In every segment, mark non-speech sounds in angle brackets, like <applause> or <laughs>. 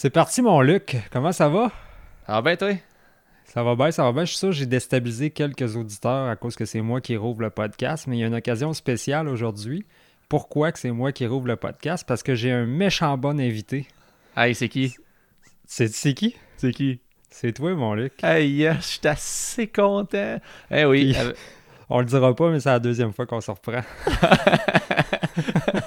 C'est parti, mon Luc. Comment ça va? Ah ben toi? Ça va bien, ça va bien. Je suis sûr que j'ai déstabilisé quelques auditeurs à cause que c'est moi qui rouvre le podcast, mais il y a une occasion spéciale aujourd'hui. Pourquoi que c'est moi qui rouvre le podcast? Parce que j'ai un méchant bon invité. Hey, c'est qui? C'est qui? C'est qui? C'est toi, mon Luc. Hey, je suis assez content. Eh oui. Puis, <laughs> on le dira pas, mais c'est la deuxième fois qu'on se reprend. <laughs>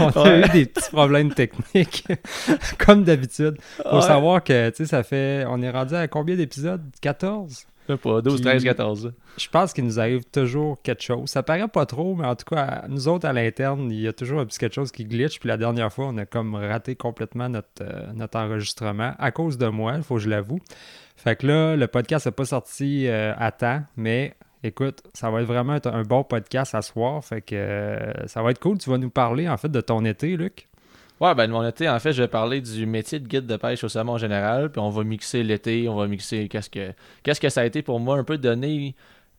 on a eu des petits problèmes techniques, <laughs> comme d'habitude. Faut Ouais. savoir que, tu sais, ça fait... On est rendu à combien d'épisodes? 14? Je sais pas, 12, Puis- 13, 14. Je pense qu'il nous arrive toujours quelque chose. Ça paraît pas trop, mais en tout cas, à- nous autres à l'interne, il y a toujours un petit quelque chose qui glitch. Puis la dernière fois, on a comme raté complètement notre, euh, notre enregistrement à cause de moi, il faut que je l'avoue. Fait que là, le podcast n'est pas sorti euh, à temps, mais écoute, ça va être vraiment un, bon podcast à soir. Fait que euh, ça va être cool. Tu vas nous parler en fait de ton été, Luc. Ouais, ben de mon été, en fait, je vais parler du métier de guide de pêche au saumon en général, puis on va mixer l'été, on va mixer qu'est-ce que qu'est-ce que ça a été pour moi, un peu donner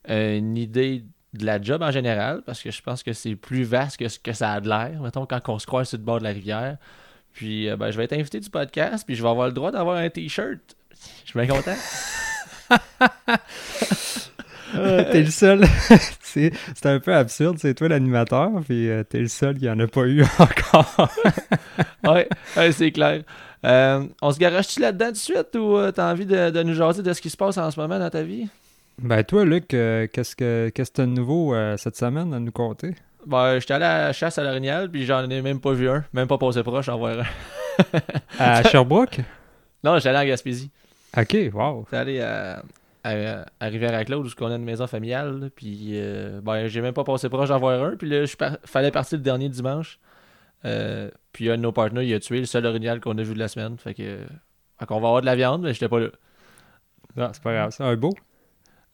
euh, une idée de la job en général, parce que je pense que c'est plus vaste que ce que ça a de l'air, mettons, quand on se croise sur le bord de la rivière. Puis, euh, ben, je vais être invité du podcast, puis je vais avoir le droit d'avoir un t-shirt. Je suis bien content. <laughs> Ah, t'es le seul. <laughs> c'est un peu absurde. C'est toi l'animateur, puis euh, t'es le seul qui en a pas eu <laughs> encore. <laughs> ouais, ouais, c'est clair. Euh, on se garage-tu là-dedans tout de suite ou euh, t'as envie de, de nous jaser de ce qui se passe en ce moment dans ta vie? Ben toi, Luc, euh, qu'est-ce que qu'est-ce que de nouveau euh, cette semaine à nous compter? Ben, j'étais allé à la chasse à l'orignal, puis j'en ai même pas vu un, même pas passé proche en voir un. À Sherbrooke? Non, j'étais allé à Gaspésie. Ok, wow. J'étais allé à, à, à Rivière-à-Claude, où on a une maison familiale, puis euh, ben, j'ai même pas passé proche d'en voir un, puis là, je par- fallait partir le dernier dimanche. Euh, puis un de nos partenaires, il a tué le seul orignal qu'on a vu de la semaine, fait que... Fait qu'on va avoir de la viande, mais j'étais pas là. Ah, c'est pas grave, c'est un beau?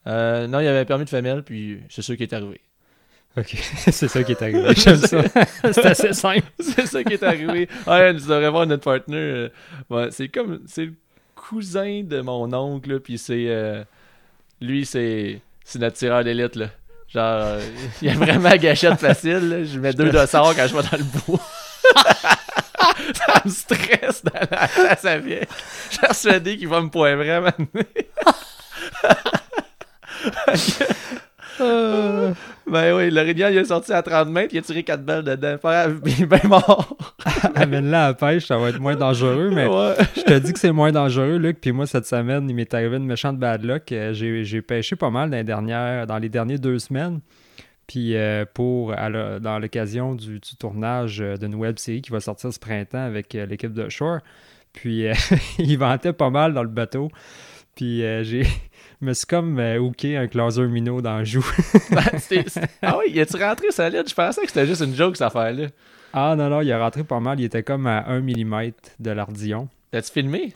Euh, non, il y avait un permis de femelle, puis c'est sûr qui est arrivé. Ok, <laughs> c'est ça qui est arrivé. J'aime ça. <laughs> c'est assez simple. <laughs> c'est ça qui est arrivé. Ouais, tu devrais voir notre partenaire. ouais, c'est comme. C'est le cousin de mon oncle, puis c'est. euh, lui, c'est. Notre tireur d'élite, là. Genre, euh, il a vraiment la gâchette <laughs> facile, là. Je mets deux dossards quand je vais dans le bois. <laughs> ça me stresse dans la face à vie. Je suis persuadé qu'il va me poivrer à m'amener. <laughs> Euh, Ben oui, l'orignal, il est sorti à 30 mètres, il a tiré 4 balles dedans. <laughs> Il est bien mort. <laughs> Amène-la à la pêche, ça va être moins dangereux, mais Ouais. je te dis que c'est moins dangereux, Luc. Puis moi, cette semaine, il m'est arrivé une méchante bad luck. Euh, J'ai pêché pas mal dans les dernières, dans les dernières deux semaines. Puis euh, pour la- dans l'occasion du, du tournage euh, d'une web série qui va sortir ce printemps avec euh, l'équipe de Shore. Puis euh, <laughs> il ventait pas mal dans le bateau. Puis j'ai me suis comme euh, hooké un closer minot dans le joue. <laughs> Ben, c'est- c'est- <laughs> Ah oui, il a-tu rentré solide? Je pensais que c'était juste une joke, cette affaire-là. ah non, non, il est rentré pas mal. Il était comme à 1 mm de l'ardillon. T'as-tu filmé?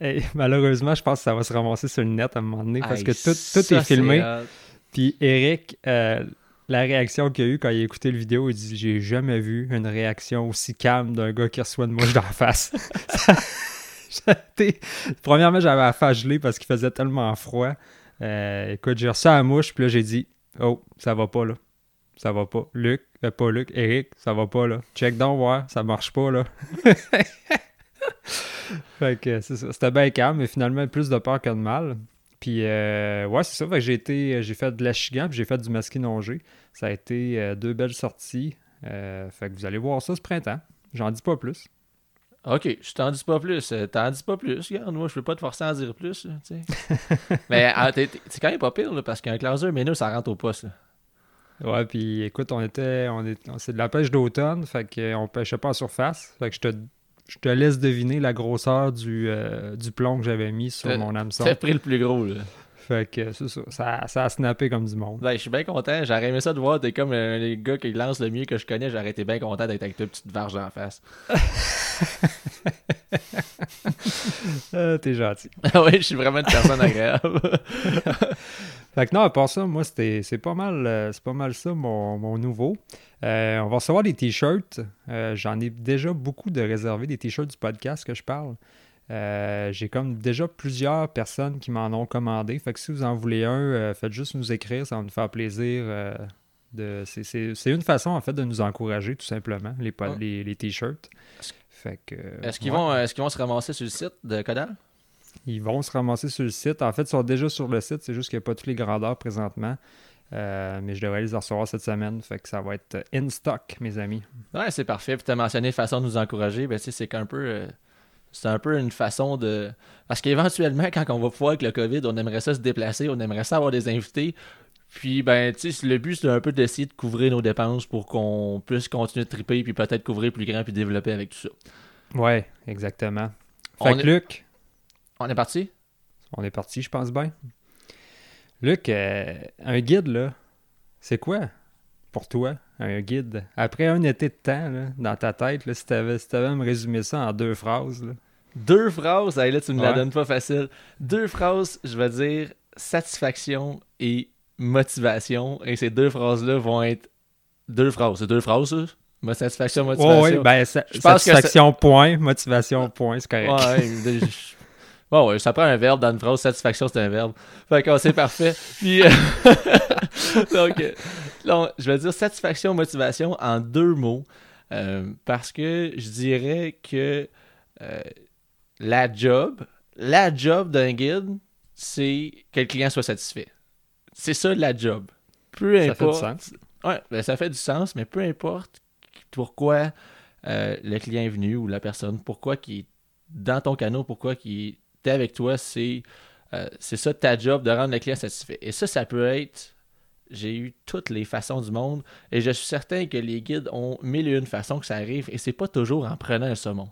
Et <laughs> malheureusement, je pense que ça va se ramasser sur le net à un moment donné parce que tout, tout ça, est filmé. c'est. Puis Eric, euh, la réaction qu'il a eue quand il a écouté le vidéo, il dit J'ai jamais vu une réaction aussi calme d'un gars qui reçoit une mouche dans la face. <laughs> Premièrement, j'avais la face parce qu'il faisait tellement froid. Euh, écoute, j'ai reçu la mouche, puis là, j'ai dit Oh, ça va pas là. Ça va pas. Luc, euh, pas Luc, Eric, ça va pas là. Check donc, voir, ça marche pas là. <laughs> fait que c'est ça. C'était bien calme, mais finalement, plus de peur que de mal. Puis, euh, ouais, c'est ça. Fait que j'ai été, j'ai fait de l'achigan, puis j'ai fait du masquinongé. Ça a été deux belles sorties. Fait que vous allez voir ça ce printemps. J'en dis pas plus. Ok, je t'en dis pas plus. euh, T'en dis pas plus. Regarde, moi, je peux pas te forcer à en dire plus. là. <laughs> Mais ah, c'est quand même pas pire, là, parce qu'un classeur nous, ça rentre au poste. là. Ouais, puis écoute, on était, on est, on- c'est de la pêche d'automne, fait qu'on pêchait pas en surface. Fait que je te, je te laisse deviner la grosseur du, euh, du plomb que j'avais mis sur Euh, mon hameçon. T'as pris le plus gros, là. Fait que c'est ça. ça. Ça a snappé comme du monde. Ben, je suis bien content. J'aurais aimé ça de voir. T'es comme euh, les gars qui lancent le mieux que je connais. J'aurais été bien content d'être avec ta petite varge en face. <laughs> Euh, <laughs> T'es gentil. <laughs> Ah oui, je suis vraiment une personne agréable. <laughs> Fait que non, à part ça, moi, c'était, c'est pas mal euh, c'est pas mal ça, mon, mon nouveau. Euh, on va recevoir des t-shirts. Euh, j'en ai déjà beaucoup de réservés, des t-shirts du podcast que je parle. J'ai comme déjà plusieurs personnes qui m'en ont commandé. Fait que si vous en voulez un, faites juste nous écrire, ça va nous faire plaisir. de, c'est, c'est- c'est une façon, en fait, de nous encourager, tout simplement, les, Ouais. les, les t-shirts. Fait que, Est-ce qu'ils ouais. vont, est-ce qu'ils vont se ramasser sur le site de Codal? Ils vont se ramasser sur le site. En fait, ils sont déjà sur le site. C'est juste qu'il n'y a pas toutes les grandeurs présentement. Euh, mais je devrais les recevoir cette semaine. Fait que ça va être in stock, mes amis. Ouais, c'est parfait. Puis t'as mentionné façon de nous encourager. Ben, tu c'est qu'un peu. euh, c'est un peu une façon de. Parce qu'éventuellement, <laughs> quand on va pouvoir avec le COVID, on aimerait ça se déplacer, on aimerait ça avoir des invités. Puis, ben, tu sais, le but, c'est un peu d'essayer de couvrir nos dépenses pour qu'on puisse continuer de triper, puis peut-être couvrir plus grand, puis développer avec tout ça. Ouais, exactement. Fait On que est- Luc, On est parti? on est parti, je pense bien. Luc, euh, un guide, là, c'est quoi pour toi, un guide? Après un été de temps, là, dans ta tête, là, si tu avais, à me résumer ça en deux phrases, là. Deux phrases, hey, là, tu me la donnes pas facile. Deux phrases, je vais dire satisfaction et motivation. Et ces deux phrases-là vont être deux phrases. C'est deux phrases? Ma satisfaction, motivation. Ouais, ben, sa- Je pense que satisfaction, point. Motivation, point, c'est correct. Ouais, je- Bon, ouais, ça prend un verbe dans une phrase. Satisfaction, c'est un verbe. Fait que c'est parfait. Puis, euh, <laughs> donc, euh, là, je vais dire satisfaction, motivation en deux mots. euh, parce que je dirais que la job, la job d'un guide, c'est que le client soit satisfait. C'est ça la job. Peu Ça fait du importe. sens. Ouais, ben, ça fait du sens, mais peu importe pourquoi euh, le client est venu ou la personne, pourquoi qui est dans ton canot, pourquoi qui est avec toi, c'est euh, c'est ça ta job de rendre le client satisfait. Et ça, ça peut être. J'ai eu toutes les façons du monde et je suis certain que les guides ont mille et une façons que ça arrive et c'est pas toujours en prenant un saumon.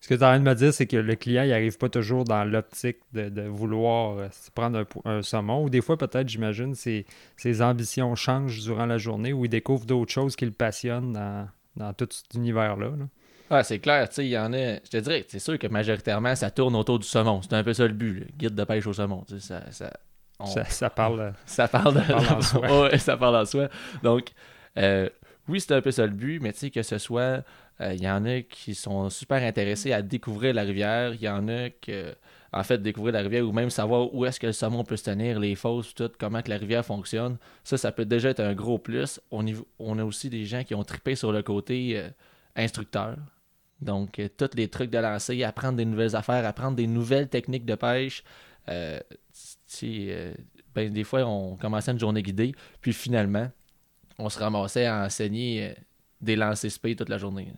Ce que tu es en train de me dire, c'est que le client il arrive pas toujours dans l'optique de, de vouloir euh, prendre un, saumon. Ou des fois, peut-être, j'imagine, ses, ses ambitions changent durant la journée ou il découvre d'autres choses qui le passionnent dans, dans tout cet univers-là. là. Ah, c'est clair, tu sais, il y en a. Je te dirais, c'est sûr que majoritairement, ça tourne autour du saumon. C'est un peu ça le but, le guide de pêche au saumon. Ça, ça, on- Ça, ça parle. euh, <laughs> Ça parle, de... parle en soi. <laughs> Ouais, ça parle en soi. Donc, euh, oui, c'est un peu ça le but, mais tu sais, que ce soit. Euh, Il y en a qui sont super intéressés à découvrir la rivière. Il y en a que. En fait, découvrir la rivière ou même savoir où est-ce que le saumon peut se tenir, les fosses, tout, comment que la rivière fonctionne. Ça, ça peut déjà être un gros plus. On, on a aussi des gens qui ont trippé sur le côté euh, instructeur. Donc, euh, tous les trucs de lancer, apprendre des nouvelles affaires, apprendre des nouvelles techniques de pêche. Ben, des fois, on commençait une journée guidée, puis finalement, on se ramassait à enseigner des lancers spé toute la journée.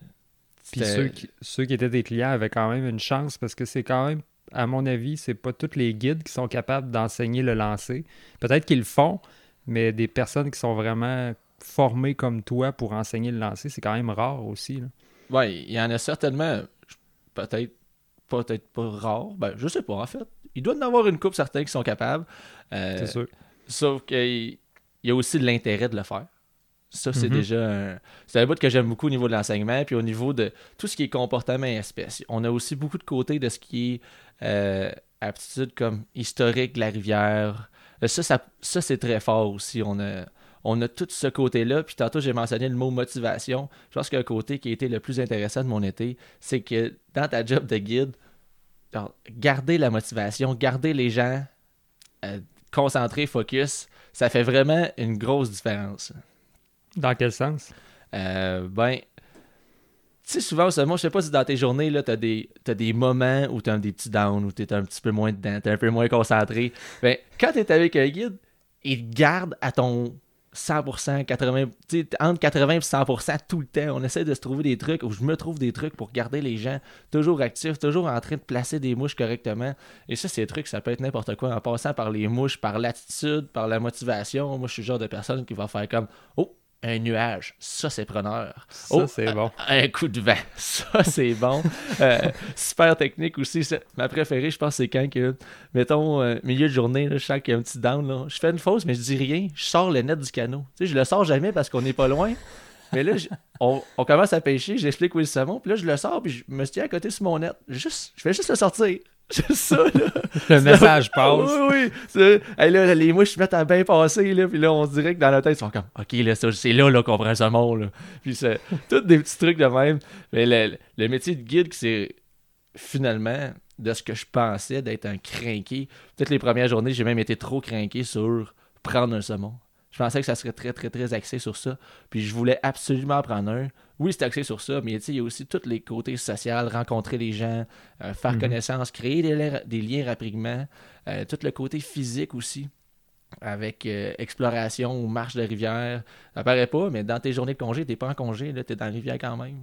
Puis ceux qui, ceux qui étaient des clients avaient quand même une chance parce que c'est quand même, à mon avis, c'est pas tous les guides qui sont capables d'enseigner le lancer. Peut-être qu'ils le font, mais des personnes qui sont vraiment formées comme toi pour enseigner le lancer, c'est quand même rare aussi. Ouais, il y en a certainement, peut-être peut-être pas rare, ben je sais pas en fait. Il doit y en avoir une couple certains qui sont capables. Euh, C'est sûr. Sauf qu'il y a aussi de l'intérêt de le faire. Ça, c'est Mhm. déjà un... C'est un bout que j'aime beaucoup au niveau de l'enseignement, puis au niveau de tout ce qui est comportement et espèce. On a aussi beaucoup de côté de ce qui est euh, aptitude comme historique de la rivière. Euh, Ça, ça, ça, c'est très fort aussi. On a, on a tout ce côté-là. Puis tantôt, j'ai mentionné le mot motivation. Je pense qu'un côté qui a été le plus intéressant de mon été, c'est que dans ta job de guide, garder la motivation, garder les gens euh, concentrés, focus, ça fait vraiment une grosse différence. Dans quel sens? Euh, ben, tu sais, souvent, ça, moi, je sais pas si dans tes journées, là, t'as des, t'as des moments où t'as des petits downs, où t'es un petit peu moins dedans, t'es un peu moins concentré. Ben, quand t'es avec un guide, il garde à ton 100%, 80, tu sais, entre 80 et 100% tout le temps. On essaie de se trouver des trucs, ou je me trouve des trucs pour garder les gens toujours actifs, toujours en train de placer des mouches correctement. Et ça, ces trucs, ça peut être n'importe quoi, en passant par les mouches, par l'attitude, par la motivation. Moi, je suis le genre de personne qui va faire comme, oh, un nuage, ça c'est preneur. Ça, Oh, c'est bon. Un coup de vent, <laughs> ça c'est bon. Euh, super technique aussi. Ma préférée, je pense, c'est quand que, mettons, euh, milieu de journée, là, je sens qu'il y a un petit down. Là. Je fais une fausse, mais je dis rien. Je sors le net du canot. Tu sais, je le sors jamais parce qu'on n'est pas loin. Mais là, je- <laughs> on, on commence à pêcher, j'explique où est le saumon, puis là, je le sors, puis je me suis à côté sur mon net. Juste, je fais juste le sortir. <laughs> Juste ça, là. Le message <laughs> passe. Oui, oui. C'est- hey, là, les mouches se mettent à bien passer, là, puis là, on se dirait que dans la tête, ils sont comme, OK, là, c'est là, là qu'on prend un saumon, là. Puis c'est <laughs> tous des petits trucs de même. Mais le, le métier de guide, c'est finalement, de ce que je pensais d'être un crinqué. Peut-être les premières journées, j'ai même été trop crinqué sur prendre un saumon. Je pensais que ça serait très, très, très axé sur ça. Puis je voulais absolument en prendre un. Oui, c'est axé sur ça, mais tu sais, il y a aussi tous les côtés sociaux, rencontrer les gens, euh, faire Mhm. connaissance, créer des, liens- des liens rapidement. Euh, tout le côté physique aussi, avec euh, exploration ou marche de rivière. Ça paraît pas, mais dans tes journées de congé, t'es pas en congé, là, t'es dans la rivière quand même.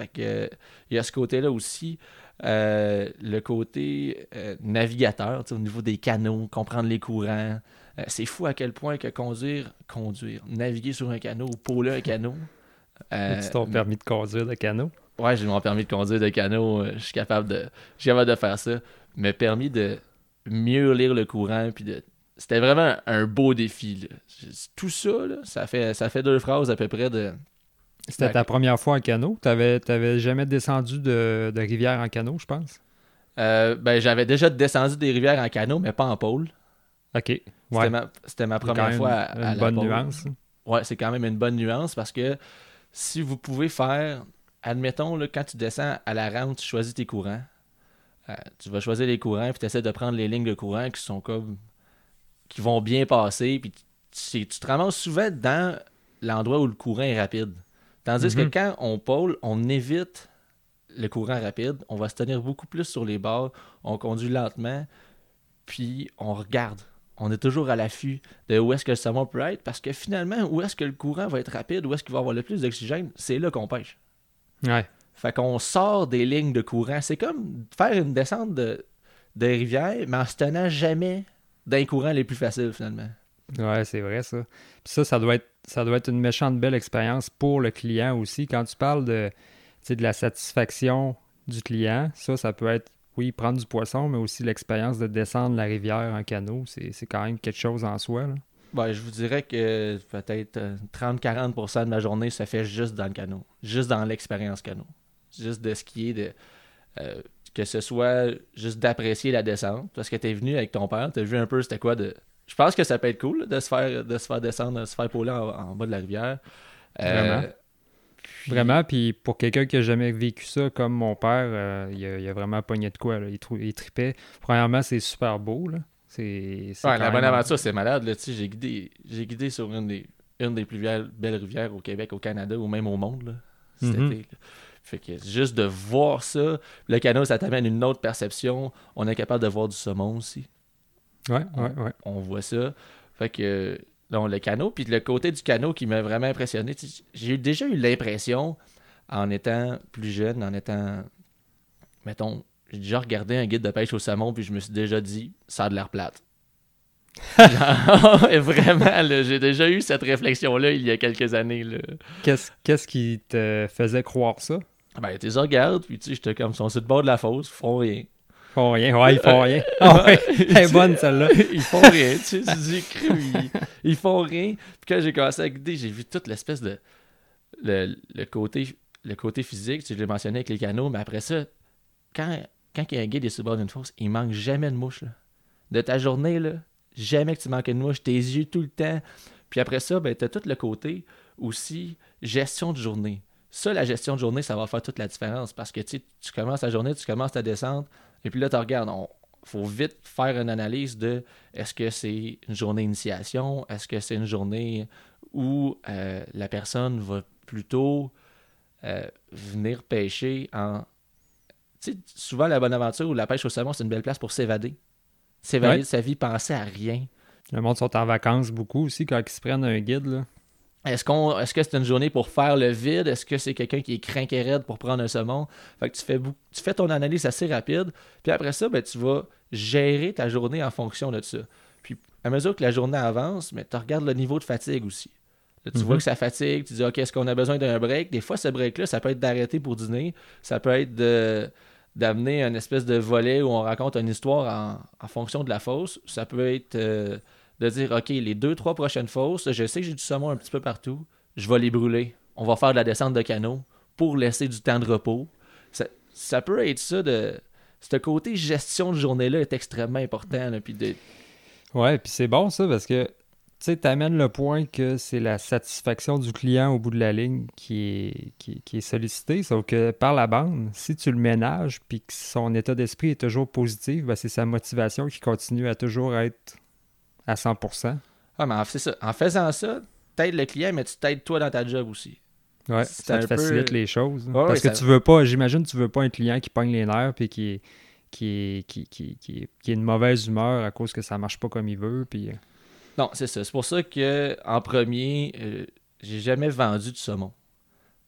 Fait que, il y a ce côté-là aussi. Euh, le côté euh, navigateur, tu au niveau des canaux, comprendre les courants. Euh, c'est fou à quel point que conduire, conduire, naviguer sur un canot ou pôler un canot. As-tu ton permis de conduire de canot? Ouais, j'ai mon permis de conduire de canot. Je suis capable de, capable de faire ça. Mais permis de mieux lire le courant. Puis de, c'était vraiment un beau défi. là. Tout ça, là, ça fait, ça fait deux phrases à peu près de. C'était ta première fois en canot? T'avais, t'avais jamais descendu de, de rivière en canot, je pense? Euh, ben, j'avais déjà descendu des rivières en canot, mais pas en pôle. OK. C'était Ouais. ma, c'était première même fois à, une à la bonne pôle. nuance. Ouais, c'est quand même une bonne nuance parce que si vous pouvez faire, admettons, là, quand tu descends à la rampe, tu choisis tes courants. Euh, tu vas choisir les courants, puis tu essaies de prendre les lignes de courant qui sont comme. qui vont bien passer, puis tu, tu te ramasses souvent dans l'endroit où le courant est rapide. Tandis Mhm. que quand on pôle, on évite le courant rapide, on va se tenir beaucoup plus sur les bords, on conduit lentement, puis on regarde. On est toujours à l'affût de où est-ce que le saumon peut être, parce que finalement, où est-ce que le courant va être rapide, où est-ce qu'il va avoir le plus d'oxygène, c'est là qu'on pêche. Ouais. Fait qu'on sort des lignes de courant. C'est comme faire une descente de, de rivière, mais en se tenant jamais d'un courant les plus faciles, finalement. Ouais, c'est vrai ça. Puis ça, ça doit être ça doit être une méchante belle expérience pour le client aussi. Quand tu parles de, tu de la satisfaction du client, ça, ça peut être, oui, prendre du poisson, mais aussi l'expérience de descendre la rivière en canot. C'est quand même quelque chose en soi. Là. Ben, je vous dirais que peut-être euh, 30-40% de ma journée se fait juste dans le canot. Juste dans l'expérience canot. Juste de ce qui est de. euh, que ce soit juste d'apprécier la descente. Parce que t'es venu avec ton père, t'as vu un peu c'était quoi de. Je pense que ça peut être cool de se faire de se faire descendre, de se faire pôler en, en bas de la rivière. Euh, Vraiment. puis- Vraiment, puis pour quelqu'un qui a jamais vécu ça comme mon père, euh, il, a, il a vraiment pogné de quoi. Là. Il, il tripait. Premièrement, c'est super beau. Là. C'est, c'est Ouais, quand la bonne aventure, c'est malade. Là, j'ai guidé, j'ai guidé sur une des, une des plus belles, rivières au Québec, au Canada ou même au monde là, cet Mhm. été. là. Fait que juste de voir ça, le canot, ça t'amène une autre perception. On est capable de voir du saumon aussi. Ouais, ouais, ouais. On voit ça. Fait que le canot, puis le côté du canot qui m'a vraiment impressionné. J'ai déjà eu l'impression, en étant plus jeune, en étant, mettons, j'ai déjà regardé un guide de pêche au saumon, puis je me suis déjà dit, ça a de l'air plate. <laughs> <laughs> Vraiment, j'ai déjà eu cette réflexion-là il y a quelques années. Qu'est-ce, qui te faisait croire ça? Ben, tu les regardes, puis tu sais, j'étais comme, ils sont sur le bord de la fosse, ils font rien. Ils font rien. Ouais, ils font rien. Ah ouais, <laughs> elle est bonne celle-là. <laughs> ils font rien, tu sais, tu dis, crime, ils, ils font rien. Puis quand j'ai commencé à guider, j'ai vu toute l'espèce de. Le, le côté, le côté physique, tu l'ai mentionné avec les canaux, mais après ça, quand, quand il y a un guide le bord d'une fosse, il manque jamais de mouche. Là. De ta journée, là, jamais que tu manques de mouche, tes yeux tout le temps. Puis après ça, ben, tu as tout le côté aussi gestion de journée. Ça, la gestion de journée, ça va faire toute la différence parce que tu commences ta journée, tu commences ta descente, et puis là, tu regardes, on faut vite faire une analyse de est-ce que c'est une journée d'initiation, est-ce que c'est une journée où euh, la personne va plutôt euh, venir pêcher en. Tu sais, souvent, la bonne aventure ou la pêche au saumon, c'est une belle place pour s'évader. S'évader Ouais. de sa vie, penser à rien. Le monde sont en vacances beaucoup aussi quand ils se prennent un guide. Là. Est-ce qu'on est-ce que c'est une journée pour faire le vide? Est-ce que c'est quelqu'un qui est craqué raide pour prendre un saumon? Fait que tu fais, tu fais ton analyse assez rapide, puis après ça, ben, tu vas gérer ta journée en fonction de ça. Puis à mesure que la journée avance, mais tu regardes le niveau de fatigue aussi. Là, tu vois que ça fatigue, tu dis OK, est-ce qu'on a besoin d'un break? Des fois, ce break-là, ça peut être d'arrêter pour dîner, ça peut être de d'amener un espèce de volet où on raconte une histoire en, fonction de la fosse. Ça peut être euh, de dire OK, les deux, trois prochaines fosses, je sais que j'ai du saumon un petit peu partout, je vais les brûler. On va faire de la descente de canot pour laisser du temps de repos. Ça, ça peut être ça de. Ce côté gestion de journée-là est extrêmement important. puis de... Ouais, puis c'est bon ça parce que tu amènes le point que c'est la satisfaction du client au bout de la ligne qui est, qui, est sollicitée. Sauf que par la bande, si tu le ménages puis que son état d'esprit est toujours positif, ben c'est sa motivation qui continue à toujours être à 100%. Ah, mais c'est ça. En faisant ça, t'aides le client, mais tu t'aides toi dans ta job aussi. Ouais, ça te facilite les choses. parce que tu veux pas, j'imagine, tu veux pas un client qui pogne les nerfs puis qui qui qui, qui, qui, qui est une mauvaise humeur à cause que ça marche pas comme il veut. Puis... Euh, non, c'est ça. C'est pour ça que en premier, euh, j'ai jamais vendu du saumon.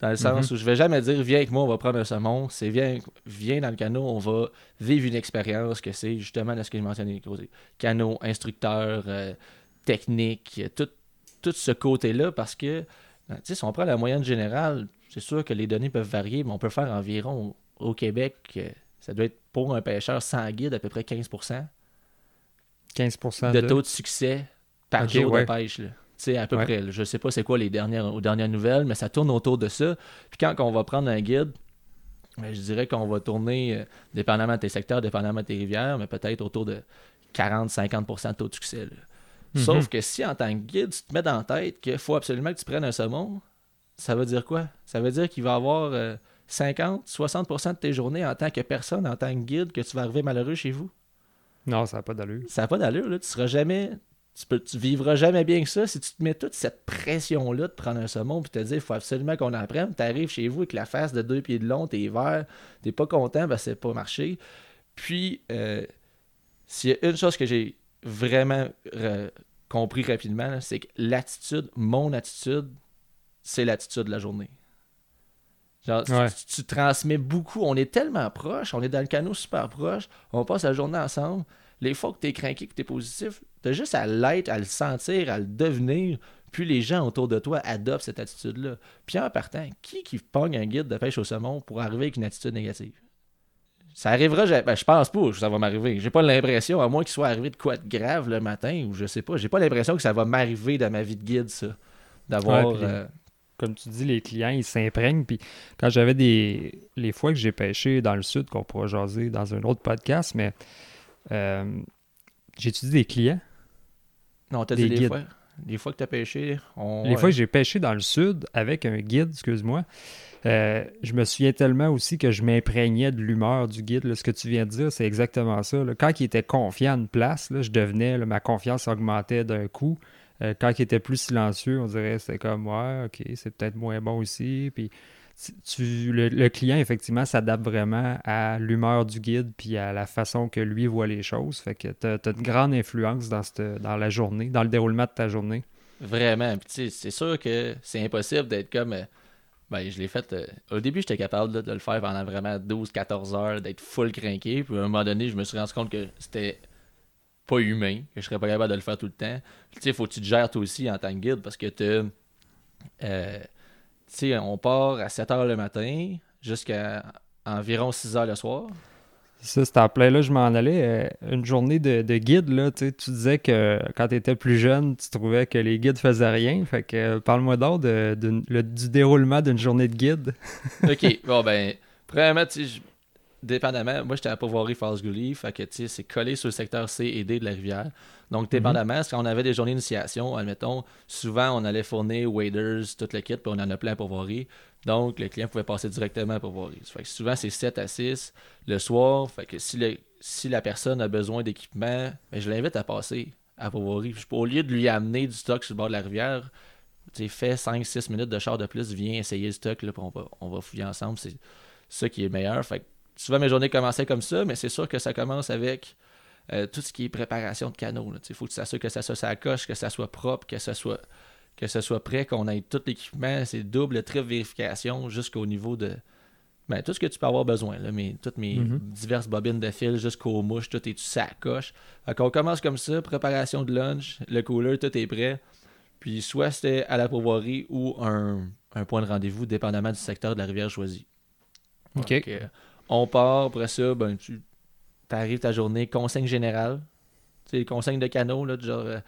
Dans le sens mhm. où je vais jamais dire viens avec moi, on va prendre un saumon. C'est viens, viens dans le canot, on va vivre une expérience que c'est justement de ce que j'ai mentionné. Canot, instructeur, euh, technique, tout, tout ce côté-là parce que ben, si on prend la moyenne générale, c'est sûr que les données peuvent varier, mais on peut faire environ au Québec, euh, ça doit être pour un pêcheur sans guide à peu près 15 15 de, taux de succès par jour de pêche. Là. À peu près. Je sais pas c'est quoi les dernières, aux dernières nouvelles, mais ça tourne autour de ça. Puis quand on va prendre un guide, ben, je dirais qu'on va tourner, euh, dépendamment de tes secteurs, dépendamment de tes rivières, mais peut-être autour de 40-50% de taux de succès. Mhm. Sauf que si en tant que guide, tu te mets dans la tête qu'il faut absolument que tu prennes un saumon, ça veut dire quoi? Ça veut dire qu'il va y avoir 50-60% euh, de tes journées en tant que personne, en tant que guide, que tu vas arriver malheureux chez vous? Non, ça n'a pas d'allure. Ça n'a pas d'allure. Là. Tu seras jamais tu, peux, vivras jamais bien que ça si tu te mets toute cette pression-là de prendre un saumon et te dire il faut absolument qu'on apprenne. Tu arrives chez vous avec la face de deux pieds de long, t'es vert, t'es pas content, ben c'est pas marché. Puis, euh, s'il y a une chose que j'ai vraiment compris rapidement, c'est que l'attitude, mon attitude, c'est l'attitude de la journée. Genre, tu, transmets beaucoup. On est tellement proches, on est dans le canot super proche, on passe la journée ensemble. Les fois que tu es craqué, que tu es positif, tu juste à l'être, à le sentir, à le devenir. Puis les gens autour de toi adoptent cette attitude-là. Puis en partant, qui qui pogne un guide de pêche au saumon pour arriver avec une attitude négative? Ça arrivera, je, ben, je pense pas que ça va m'arriver. J'ai pas l'impression, à moins qu'il soit arrivé de quoi de grave le matin, ou je sais pas, j'ai pas l'impression que ça va m'arriver dans ma vie de guide, ça. D'avoir. Euh, comme tu dis, les clients, ils s'imprègnent. Puis quand j'avais des. Les fois que j'ai pêché dans le sud, qu'on pourra jaser dans un autre podcast, mais euh, j'ai étudié des clients? Non, t'as dit des fois. Les fois que tu as pêché, Les fois que j'ai pêché dans le sud avec un guide, excuse-moi, euh, je me souviens tellement aussi que je m'imprégnais de l'humeur du guide. Ce que tu viens de dire, c'est exactement ça. Quand il était confiant à une place, je devenais, ma confiance augmentait d'un coup. Euh, quand il était plus silencieux, on dirait c'était comme ouais, ok, c'est peut-être moins bon aussi. Puis tu, le, client, effectivement, s'adapte vraiment à l'humeur du guide puis à la façon que lui voit les choses. Fait que tu as, une grande influence dans, dans la journée, dans le déroulement de ta journée. Vraiment. Puis c'est sûr que c'est impossible d'être comme. Euh, ben, je l'ai fait. Euh, au début, j'étais capable de le faire pendant vraiment 12-14 heures, d'être full crinqué. Puis à un moment donné, je me suis rendu compte que c'était pas humain, que je serais pas capable de le faire tout le temps. Tu sais, faut que tu te gères toi aussi en tant que guide parce que tu sais, on part à 7 h le matin jusqu'à environ 6 h le soir. Ça, c'était en plein là, je m'en allais. Euh, une journée de, guide, là, tu disais que quand tu étais plus jeune, tu trouvais que les guides faisaient rien. Fait que euh, parle-moi donc de, du déroulement d'une journée de guide. <laughs> OK. Bon, ben, premièrement, tu sais, dépendamment, moi j'étais à Pauvoirie Falls Gully, fait que c'est collé sur le secteur C et D de la rivière. Donc, dépendamment, mm quand on avait des journées d'initiation, admettons, souvent on allait fournir waders, tout le kit, puis on en a plein à Pauvoirie. Donc, le client pouvait passer directement à Pauvoirie. Fait que souvent, c'est 7 à 6 le soir. Fait que si, le, si la personne a besoin d'équipement, ben, je l'invite à passer à Pauvoirie. Au lieu de lui amener du stock sur le bord de la rivière, tu fais 5-6 minutes de char de plus, viens essayer le stock, là, puis on va, on va fouiller ensemble. C'est ça qui est meilleur. Fait que souvent mes journées commençaient comme ça, mais c'est sûr que ça commence avec euh, tout ce qui est préparation de canaux. Il faut que tu t'assures que ça soit ça coche, que ça soit propre, que ça soit que ce soit prêt, qu'on ait tout l'équipement, c'est double, triple vérification jusqu'au niveau de ben, tout ce que tu peux avoir besoin, là, toutes mes mm-hmm. diverses bobines de fil jusqu'aux mouches, tout est ça coche. on commence comme ça, préparation de lunch, le cooler, tout est prêt. Puis soit c'était à la pourvoirie ou un, un point de rendez-vous, dépendamment du secteur de la rivière choisie. OK. Donc, euh, on part, après ça, ben, tu arrives ta journée, consigne générale. Tu sais, consigne de canot, là, genre, euh,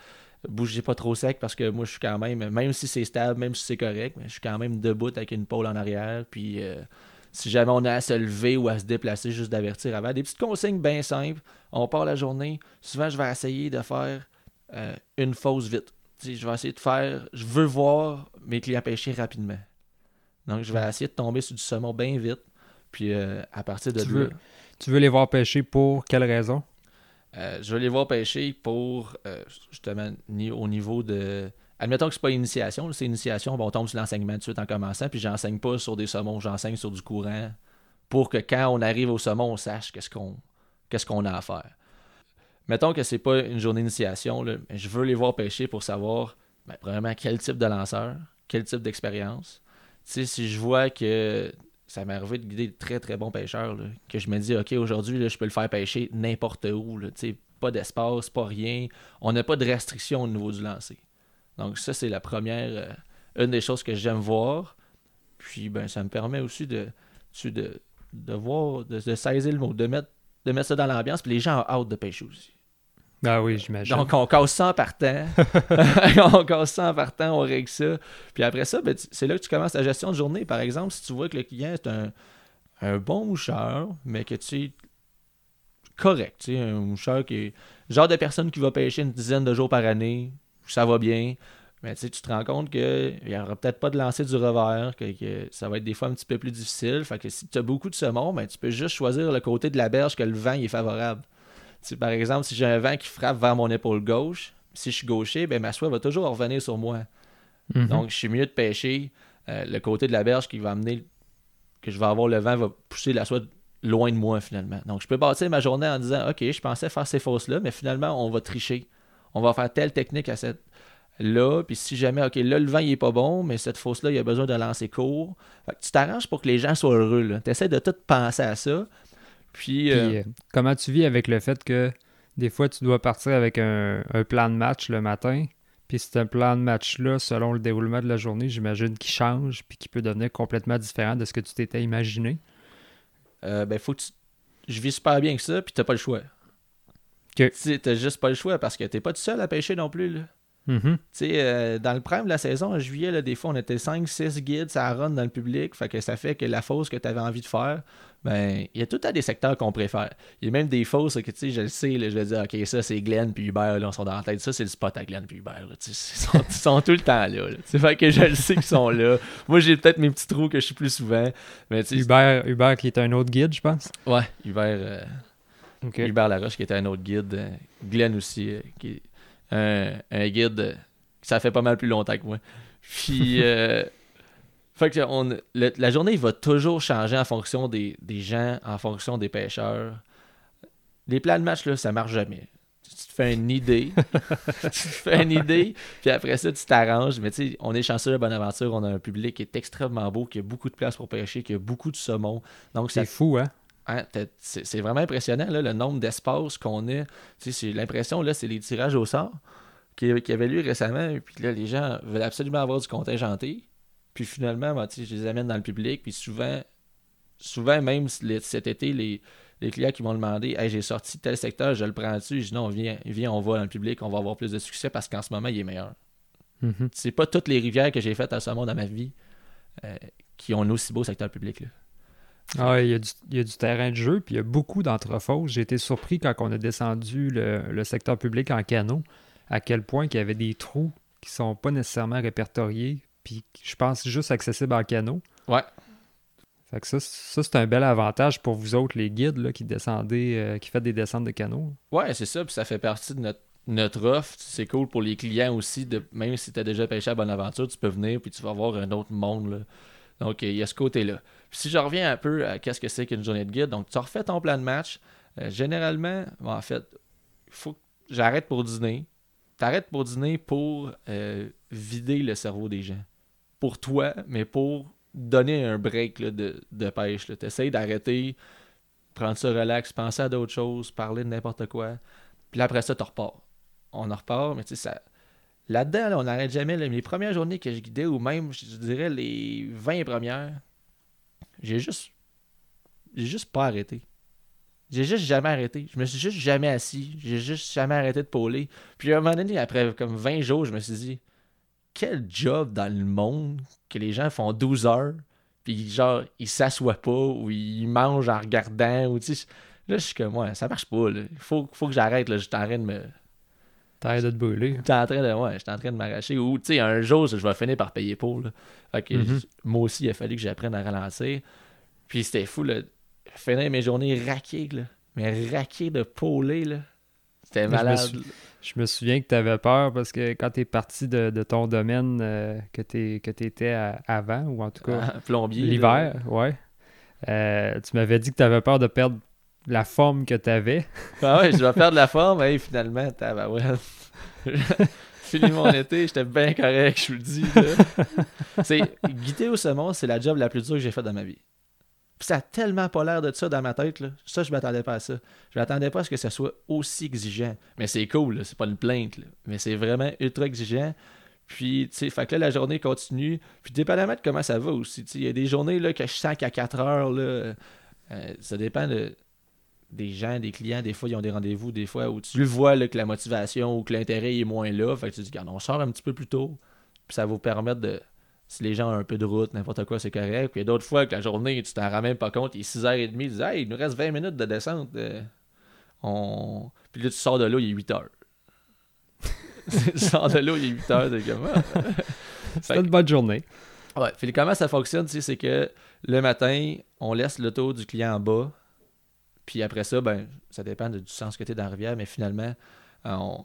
bougez pas trop sec parce que moi, je suis quand même, même si c'est stable, même si c'est correct, mais je suis quand même debout avec une pôle en arrière. Puis euh, si jamais on a à se lever ou à se déplacer, juste d'avertir avant. Des petites consignes bien simples. On part la journée. Souvent, je vais essayer de faire euh, une fausse vite. Tu sais, je vais essayer de faire. Je veux voir mes clients pêcher rapidement. Donc, je vais essayer de tomber sur du saumon bien vite. Puis euh, à partir de Tu là, veux- Tu veux les voir pêcher pour quelle raison? euh, je vais les voir pêcher pour euh, justement ni au niveau de. Admettons que c'est pas initiation, c'est initiation, bon, on tombe sur l'enseignement tout de suite en commençant, puis j'enseigne pas sur des saumons, j'enseigne sur du courant pour que quand on arrive au saumon, on sache qu'est-ce qu'on qu'est-ce qu'on a à faire. Mettons que c'est pas une journée d'initiation, là, mais je veux les voir pêcher pour savoir ben, premièrement quel type de lanceur, quel type d'expérience. Tu sais, si je vois que ça m'est arrivé de guider de très très bons pêcheurs, là, que je me dis, OK, aujourd'hui, je peux le faire pêcher n'importe où. Là, pas d'espace, pas rien. On n'a pas de restriction au niveau du lancer. Donc, ça, c'est la première, euh, une des choses que j'aime voir. Puis, ben, ça me permet aussi de, de, de voir, de, de saisir le mot, de mettre, de mettre ça dans l'ambiance. Puis les gens ont hâte de pêcher aussi. Ah oui, j'imagine. Donc, on casse ça en partant. <laughs> on casse ça en partant, on règle ça. Puis après ça, ben, c'est là que tu commences ta gestion de journée. Par exemple, si tu vois que le client est un, un bon moucheur, mais que tu es correct, tu sais, un moucheur qui est genre de personne qui va pêcher une dizaine de jours par année, ça va bien. Mais tu te rends compte qu'il n'y aura peut-être pas de lancer du revers, que, ça va être des fois un petit peu plus difficile. Fait que si tu as beaucoup de saumon, ben, tu peux juste choisir le côté de la berge que le vent est favorable. Sais, par exemple, si j'ai un vent qui frappe vers mon épaule gauche, si je suis gaucher, ben, ma soie va toujours revenir sur moi. Mhm. Donc, je suis mieux de pêcher euh, le côté de la berge qui va amener, que je vais avoir le vent, va pousser la soie loin de moi finalement. Donc, je peux bâtir ma journée en disant, OK, je pensais faire ces fausses-là, mais finalement, on va tricher. On va faire telle technique à cette là, puis si jamais, OK, là, le vent, il est pas bon, mais cette fausse-là, il a besoin de lancer court. Fait que tu t'arranges pour que les gens soient heureux. Tu essaies de tout penser à ça. Puis, Puis, euh, euh, comment tu vis avec le fait que des fois tu dois partir avec un, un plan de match le matin, puis c'est un plan de match-là, selon le déroulement de la journée, j'imagine qu'il change, puis qui peut devenir complètement différent de ce que tu t'étais imaginé. euh, ben, faut que tu... Je vis super bien que ça, puis t'as pas le choix. Ok. Tu sais, t'as juste pas le choix parce que t'es pas tout seul à pêcher non plus. Là. Tu sais, euh, dans le prime de la saison, en juillet, là, des fois, on était 5-6 guides, ça run dans le public. Fait que ça fait que la fosse que tu avais envie de faire, ben, il y a tout à des secteurs qu'on préfère. Il y a même des fosses que, tu sais, je le sais, là, je vais dire, OK, ça, c'est Glenn puis Hubert, là, on sont dans la tête. Ça, c'est le spot à Glenn puis Hubert, là, <laughs> ils, sont, ils sont tout le temps là. fait que je le sais qu'ils sont là. Moi, j'ai peut-être mes petits trous que je suis plus souvent. Mais, Hubert, Hubert qui est un autre guide, je pense. ouais, Hubert. euh. Hubert Laroche qui était un autre guide. euh, Glenn aussi, euh, qui est un, un guide ça fait pas mal plus longtemps que moi. Puis, <laughs> euh, fait que on, le- la journée va toujours changer en fonction des, des gens, en fonction des pêcheurs. Les plans de match, là, ça marche jamais. Tu te fais une idée. <laughs> tu te fais une idée, puis après ça, tu t'arranges. Mais tu sais, on est chanceux à Bonaventure, on a un public qui est extrêmement beau, qui a beaucoup de place pour pêcher, qui a beaucoup de saumon. Donc, ça C'est fou, hein? Hein, c'est vraiment impressionnant là, le nombre d'espaces qu'on a. L'impression là, c'est les tirages au sort qui, qui avaient lieu récemment. Et puis là, les gens veulent absolument avoir du contingenté. Puis finalement, ben, tu sais, je les amène dans le public. Puis souvent, souvent même cet été, les, les clients qui m'ont demandé Hey, j'ai sorti tel secteur, je le prends dessus. Je dis non, viens, viens, on va dans le public, on va avoir plus de succès parce qu'en ce moment, il est meilleur. Mhm. C'est pas toutes les rivières que j'ai faites à ce moment dans ma vie euh, qui ont un aussi beau secteur public. Là. Ah, il y, a du, il y a du terrain de jeu, puis il y a beaucoup d'entrefauses. J'ai été surpris quand on a descendu le, le secteur public en canot, à quel point il y avait des trous qui sont pas nécessairement répertoriés, puis je pense juste accessibles en canot. Ouais. Fait que ça, ça c'est un bel avantage pour vous autres, les guides, là, qui descendez, euh, qui faites des descentes de canot. Ouais, c'est ça, puis ça fait partie de notre, notre offre. C'est cool pour les clients aussi, de, même si tu as déjà pêché à Bonaventure, tu peux venir puis tu vas voir un autre monde. là. Donc, il y a ce côté-là. Puis si je reviens un peu à qu'est-ce que c'est qu'une journée de guide, donc tu refais ton plan de match. Euh, généralement, en fait, faut j'arrête pour dîner. T'arrêtes pour dîner pour euh, vider le cerveau des gens. Pour toi, mais pour donner un break de, pêche. Tu d'arrêter, prendre ça relax, penser à d'autres choses, parler de n'importe quoi. Puis après ça, tu repars. On en repart, mais tu sais, ça. Là-dedans, là, on n'arrête jamais. là, mes premières journées que je guidais, ou même, je dirais, les 20 premières, j'ai juste. J'ai juste pas arrêté. J'ai juste jamais arrêté. Je me suis juste jamais assis. J'ai juste jamais arrêté de pôler. Puis à un moment donné, après comme 20 jours, je me suis dit, quel job dans le monde que les gens font 12 heures, puis genre, ils s'assoient pas, ou ils mangent en regardant, ou tu. Là, je suis comme, ouais, ça marche pas. Il faut, faut que j'arrête, là. En train de me. De te brûler. J'étais en train de, ouais, j'étais en train de m'arracher. Ou, tu sais, un jour, je vais finir par payer pour, là. Fait que Mhm. moi aussi, il a fallu que j'apprenne à ralentir. Puis c'était fou, là. Finir mes journées raquées, là. Mais raquées de pôler, là. C'était Moi, je me malade. Je me souviens que tu avais peur parce que quand tu es parti de, de ton domaine euh, que tu étais avant, ou en tout cas Ah, plombier. l'hiver, ouais, euh, tu m'avais dit que tu avais peur de perdre la forme que tu avais. Ah ouais, je vais perdre la forme, et finalement, tabarouette. <laughs> Fini mon été, j'étais bien correct, je vous le dis. C'est, guider au saumon, c'est la job la plus dure que j'ai faite dans ma vie. Puis ça a tellement pas l'air de ça dans ma tête. Là. Ça, je m'attendais pas à ça. Je m'attendais pas à ce que ça soit aussi exigeant. Mais c'est cool, c'est pas une plainte. là. Mais c'est vraiment ultra exigeant. Puis, tu sais, fait que là, la journée continue. Puis, dépendamment de comment ça va aussi. Il y a des journées là, que je sens qu'à 4 heures, là, euh, ça dépend de, des gens, des clients. Des fois, ils ont des rendez-vous. Des fois, où tu le vois là, que la motivation ou que l'intérêt est moins là. Fait que tu te dis, regarde, on sort un petit peu plus tôt. Puis, ça va vous permettre de. Si les gens ont un peu de route, n'importe quoi, c'est correct. Puis, il y a d'autres fois que la journée, tu t'en rends même pas compte. Il est 6h30. Tu dis, hey, il nous reste 20 minutes de descente. euh, on... Puis là, tu sors de là, il est 8 heures. <laughs> tu sors de là, il est 8 heures. T'es comme, ah. C'était une bonne journée. Ouais, puis comment ça fonctionne, tu sais, c'est que le matin, on laisse l'auto du client en bas, puis après ça, ben, ça dépend de- du sens que tu es dans la rivière, mais finalement, euh, on,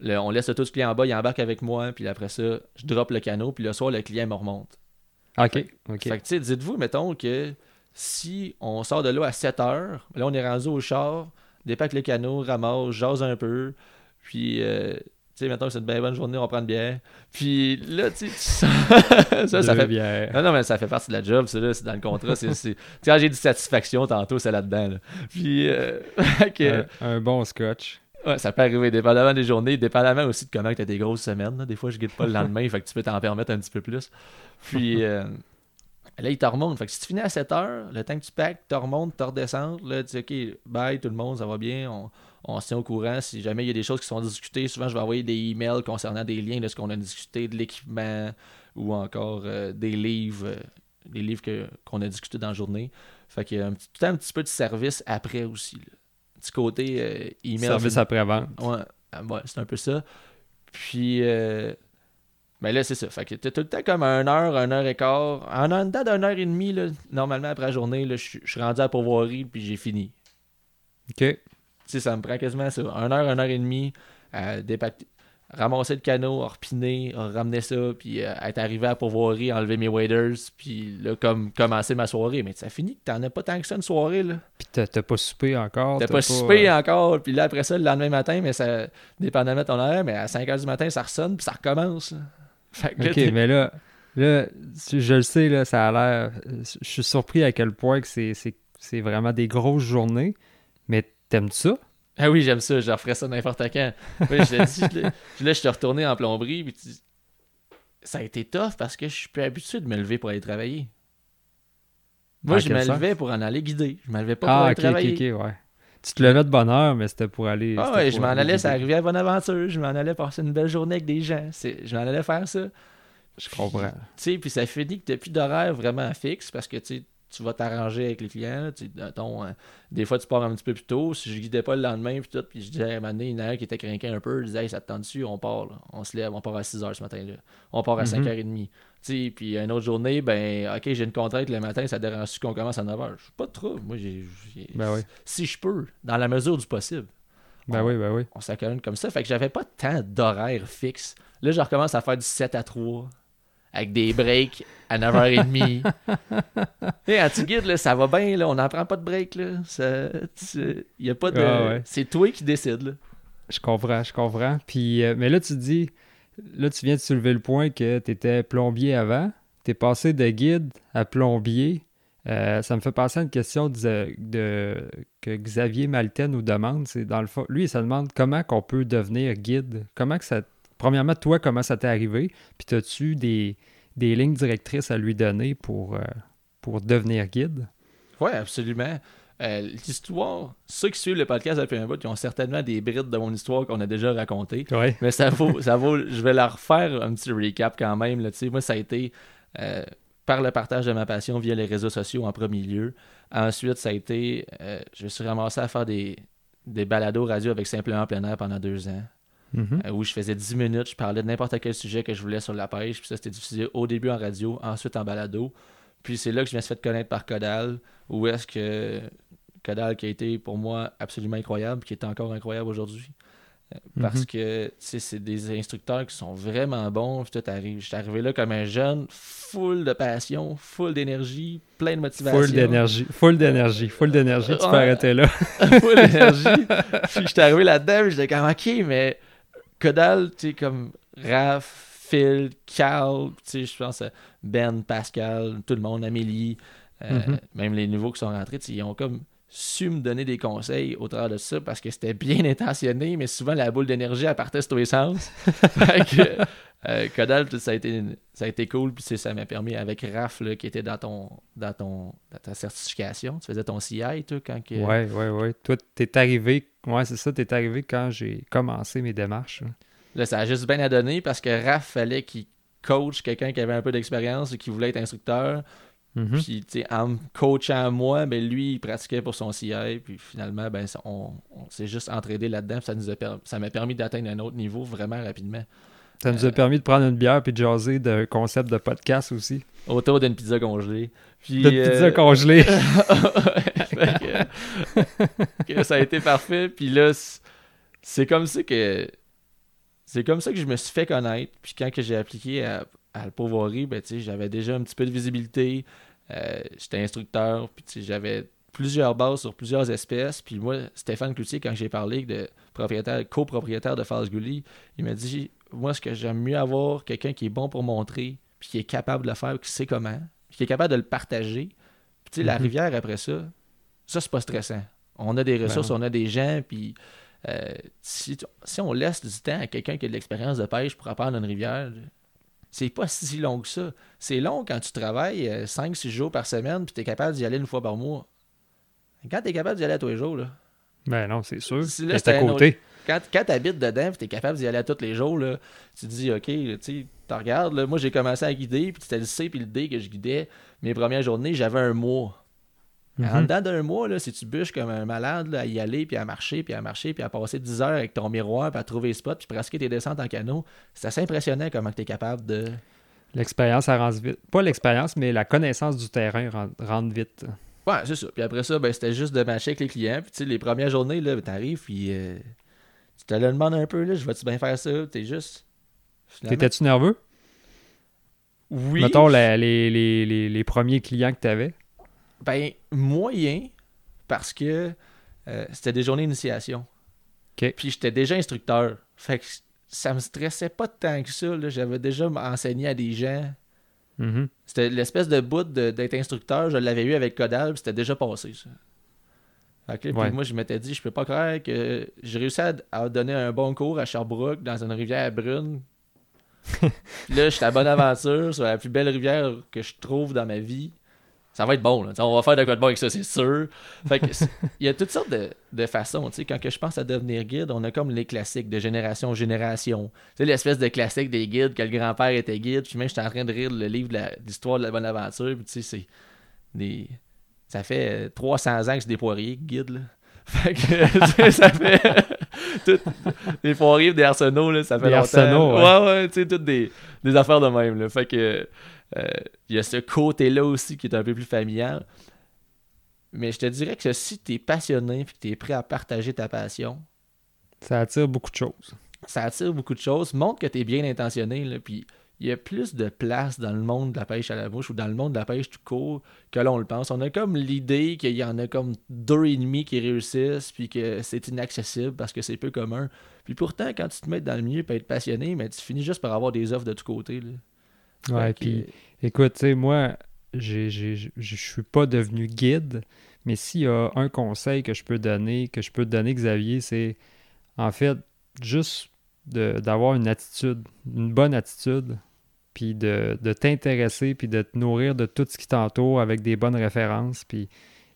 le- on laisse l'auto du client en bas, il embarque avec moi, puis après ça, je drop le canot, puis le soir, le client me remonte. OK. OK. Fait que, tu sais, dites-vous, mettons que si on sort de là à 7 heures, là, on est rendu au char, dépaque le canot, ramasse, jase un peu, puis, euh, tu sais, mettons que c'est une bien bonne journée, on prend une bière, puis là, tu sais, <laughs> ça, ça fait bières. non, non, mais ça fait partie de la job, ça, là, c'est dans le contrat. c'est, c'est... Tu sais, quand j'ai dit satisfaction tantôt, c'est là-dedans. là. Puis, euh, <laughs> Un, un bon scotch. ouais, ça peut arriver, dépendamment des journées, dépendamment aussi de comment tu as des grosses semaines. là. Des fois, je guide pas le lendemain, <laughs> fait que tu peux t'en permettre un petit peu plus. Puis, euh, là, il te remonte. Fait que si tu finis à 7 heures, le temps que tu packs, tu remontes, tu redescends. Là, tu dis, OK, bye tout le monde, ça va bien. On, on se tient au courant. Si jamais il y a des choses qui sont discutées, souvent, je vais envoyer des emails concernant des liens de ce qu'on a discuté, de l'équipement ou encore euh, des livres, euh, des livres qu'on a discuté dans la journée. Fait qu'il y a un petit, tout le temps un petit peu de service après aussi. Là. Petit côté euh, email. Service après-vente. Ouais, ah, ouais, c'est un peu ça. Puis, euh, ben là, c'est ça. Fait que t'as tout le temps comme un heure, un heure et quart. En un dedans d'une heure et demie, là, normalement, après la journée, je suis- je suis rendu à la pourvoirie, puis j'ai fini. OK. Tu sais, ça me prend quasiment ça. Un heure, une heure et demie à dépacter- ramasser le canot, à repiner, à ramener ça, puis euh, être arrivé à pourvoirie, enlever mes waders, puis là, comme commencer ma soirée. Mais ça finit que t'en as pas tant que ça une soirée, là. Puis t'as pas soupé encore. T'as pas soupé euh, encore, puis là, après ça, le lendemain matin, mais ça, dépendamment de ton horaire, mais à 5 h du matin, ça ressonne, puis ça recommence. <laughs> Fait que OK, mais là, là, je le sais, là, ça a l'air. Je suis surpris à quel point que c'est vraiment des grosses journées. T'aimes ça? Ah oui, j'aime ça, je referais ça n'importe quand. Oui, je l'ai dit, je là, je suis retourné en plomberie, puis tu- ça a été tough parce que je suis plus habitué de me lever pour aller travailler. Moi, je me sens? levais pour en aller guider. Je me levais pas pour Ah, aller ok, ok, travailler. ok, ouais. Tu te levais de bonne heure, mais c'était pour aller. Ah ouais, pour je m'en aller allais, ça arrivait à Bonaventure, je m'en allais passer une belle journée avec des gens. Je m'en allais faire ça. Je comprends. Tu sais, puis ça finit que t'as plus d'horaire vraiment fixe parce que tu sais, tu vas t'arranger avec les clients. tu euh, des fois, tu pars un petit peu plus tôt. Si je guidais pas le lendemain, puis tout, puis je disais à un moment donné, il y en a un qui était craqué un peu. Je disais, hey, ça te tente dessus, on part. là. On se lève, on part à 6 h ce matin-là. On part à Mhm. 5h30. Tu sais, puis une autre journée, ben, ok, j'ai une contrainte le matin, ça te dérange qu'on commence à 9 h. Je suis pas de trouble. Moi, j'ai- Ben oui. Si je peux, dans la mesure du possible Ben On- oui, ben oui. on s'accommode comme ça. Fait que j'avais pas tant d'horaire fixe. Là, je recommence à faire du 7 à 3 avec des breaks à 9h30. Et <laughs> en guide, là, ça va bien, là, on n'en prend pas de break. Là. Ça, tu- y a pas de... Ah ouais. C'est toi qui décides. Je comprends, je comprends. Puis, euh, mais là, tu dis, là, tu viens de soulever le point que tu étais plombier avant. Tu es passé de guide à plombier. Euh, ça me fait penser à une question de, de- que Xavier Maltais nous demande. C'est dans le fond, lui, il se demande comment qu'on peut devenir guide. Comment que ça, premièrement, toi, comment ça t'est arrivé? Puis as-tu des, des lignes directrices à lui donner pour, euh, pour devenir guide? Oui, absolument. Euh, l'histoire, ceux qui suivent le podcast depuis un bout, ils ont certainement des brides de mon histoire qu'on a déjà racontées. Ouais. Mais ça vaut, ça vaut, je vais leur refaire un petit recap quand même. Là, moi, ça a été euh, par le partage de ma passion via les réseaux sociaux en premier lieu. Ensuite, ça a été, euh, je me suis ramassé à faire des, des balados radio avec Simplement Plein Air pendant deux ans. Mhm. où je faisais 10 minutes, je parlais de n'importe quel sujet que je voulais sur la pêche. Puis ça, c'était diffusé au début en radio, ensuite en balado. Puis c'est là que je me suis fait connaître par Codal, où est-ce que Codal qui a été pour moi absolument incroyable, qui est encore incroyable aujourd'hui. Euh, Parce Mhm. que tu sais, c'est des instructeurs qui sont vraiment bons. Arrive. J'étais arrivé là comme un jeune, full de passion, full d'énergie, plein de motivation. Full d'énergie, full d'énergie, full d'énergie, tu peux arrêter là. <laughs> full d'énergie. Puis j'étais arrivé là-dedans, j'étais comme ok, mais Codal, tu sais, comme Raph, Phil, Cal, tu sais, je pense à Ben, Pascal, tout le monde, Amélie, euh, Mhm. même les nouveaux qui sont rentrés, tu sais, ils ont comme su me donner des conseils au travers de ça parce que c'était bien <laughs> intentionné, mais souvent la boule d'énergie elle partait sur tous les sens. <laughs> fait que euh, Codal, ça a été ça a été cool, puis ça m'a permis avec Raph là, qui était dans ton dans ton dans ta certification, tu faisais ton CI toi quand que Ouais, ouais, ouais. Toi, t'es arrivé, ouais, c'est ça, t'es arrivé quand j'ai commencé mes démarches. là. Là, ça a juste bien à donner parce que Raph fallait qu'il coach quelqu'un qui avait un peu d'expérience et qui voulait être instructeur. Mhm. Puis, tu sais, en me coachant moi, ben, lui, il pratiquait pour son CI. Puis, finalement, ben, on, on s'est juste entraidé là-dedans. puis Ça nous a per- ça m'a permis d'atteindre un autre niveau vraiment rapidement. Ça nous a permis de prendre une bière puis de jaser d'un concept de podcast aussi. Autour d'une pizza congelée. Puis, De pizza euh, congelée. <laughs> Fait que- que ça a été parfait. Puis là, c'est comme ça que c'est comme ça que je me suis fait connaître. Puis quand que j'ai appliqué à, à le Pauvoirie, ben, tu sais, j'avais déjà un petit peu de visibilité. Euh, J'étais instructeur. Puis j'avais plusieurs bases sur plusieurs espèces. Puis moi, Stéphane Cloutier, quand j'ai parlé de propriétaire, copropriétaire de False Gully, il m'a dit Moi, ce que j'aime mieux avoir, quelqu'un qui est bon pour montrer, puis qui est capable de le faire, qui sait comment, puis qui est capable de le partager. Puis tu sais, la Mhm. rivière après ça, ça, c'est pas stressant. On a des ressources, non. on a des gens, puis euh, si, si on laisse du temps à quelqu'un qui a de l'expérience de pêche pour apprendre une rivière, c'est pas si long que ça. C'est long quand tu travailles 5-6 jours par semaine, puis tu es capable d'y aller une fois par mois. Quand tu es capable d'y aller à tous les jours, là, Ben non, c'est sûr. C'est à côté. quand, quand tu habites dedans et tu es capable d'y aller à tous les jours, là, tu te dis, OK, tu regardes, là, moi j'ai commencé à guider, puis c'était le C puis le D que je guidais. Mes premières journées, j'avais un mois. En Mhm. dedans d'un mois, là, si tu bûches comme un malade là, à y aller, puis à marcher, puis à marcher, puis à passer 10 heures avec ton miroir, puis à trouver les spots, puis pratiquer tes descentes en canot, c'est assez impressionnant comment tu es capable de. L'expérience, rentre vite. Pas l'expérience, mais la connaissance du terrain rentre, rentre vite. Ouais, c'est ça. Puis après ça, ben, c'était juste de matcher avec les clients. Puis tu sais, les premières journées, là, t'arrives, puis euh, tu te le demandes un peu, là, je vais-tu bien faire ça? T'es juste. T'étais-tu nerveux? Oui. Mettons la- les, les, les, les premiers clients que t'avais. Ben, moyen, parce que euh, c'était des journées d'initiation. Puis j'étais déjà instructeur. Fait que ça me stressait pas tant que ça. là. J'avais déjà enseigné à des gens. Mhm. C'était l'espèce de bout de- d'être instructeur, je l'avais eu avec Codal, puis c'était déjà passé, ça. Fait que là, puis Ouais. moi, je m'étais dit, je peux pas croire que j'ai réussi à, à donner un bon cours à Sherbrooke dans une rivière brune. <laughs> Là, je suis à bonne aventure sur la plus belle rivière que je trouve dans ma vie. Ça va être bon, là. T'sais, on va faire de quoi de bon avec ça, c'est sûr. Fait que il y a toutes sortes de, de façons. Tu sais, quand que je pense à devenir guide, on a comme les classiques de génération en génération. Tu sais, l'espèce de classique des guides, que le grand-père était guide, puis même j'étais en train de lire le livre de d'histoire de la bonne aventure, puis tu sais, c'est des... Ça fait euh, 300 ans que c'est des poiriers, guides, là. <laughs> Fait que, ça fait... <laughs> tout- des poiriers, des arsenaux, là, ça fait Des longtemps. arsenaux, ouais. ouais, ouais, tu sais, toutes des, des affaires de même, là. Fait que... euh, il y a ce côté-là aussi qui est un peu plus familial. Mais je te dirais que si tu es passionné et que tu es prêt à partager ta passion, Ça attire beaucoup de choses. ça attire beaucoup de choses, montre que tu es bien intentionné. Là, puis il y a plus de place dans le monde de la pêche à la bouche ou dans le monde de la pêche tout court que l'on le pense. On a comme l'idée qu'il y en a comme deux et demi qui réussissent puis que c'est inaccessible parce que c'est peu commun. Puis pourtant, quand tu te mets dans le milieu et être passionné, mais tu finis juste par avoir des offres de tous côtés. Ouais, que, puis écoute, tu sais, moi, je je suis pas devenu guide, mais s'il y a un conseil que je peux donner, que je peux te donner, Xavier, c'est en fait juste d'avoir une attitude, une bonne attitude, puis de, de t'intéresser, puis de te nourrir de tout ce qui t'entoure avec des bonnes références. Puis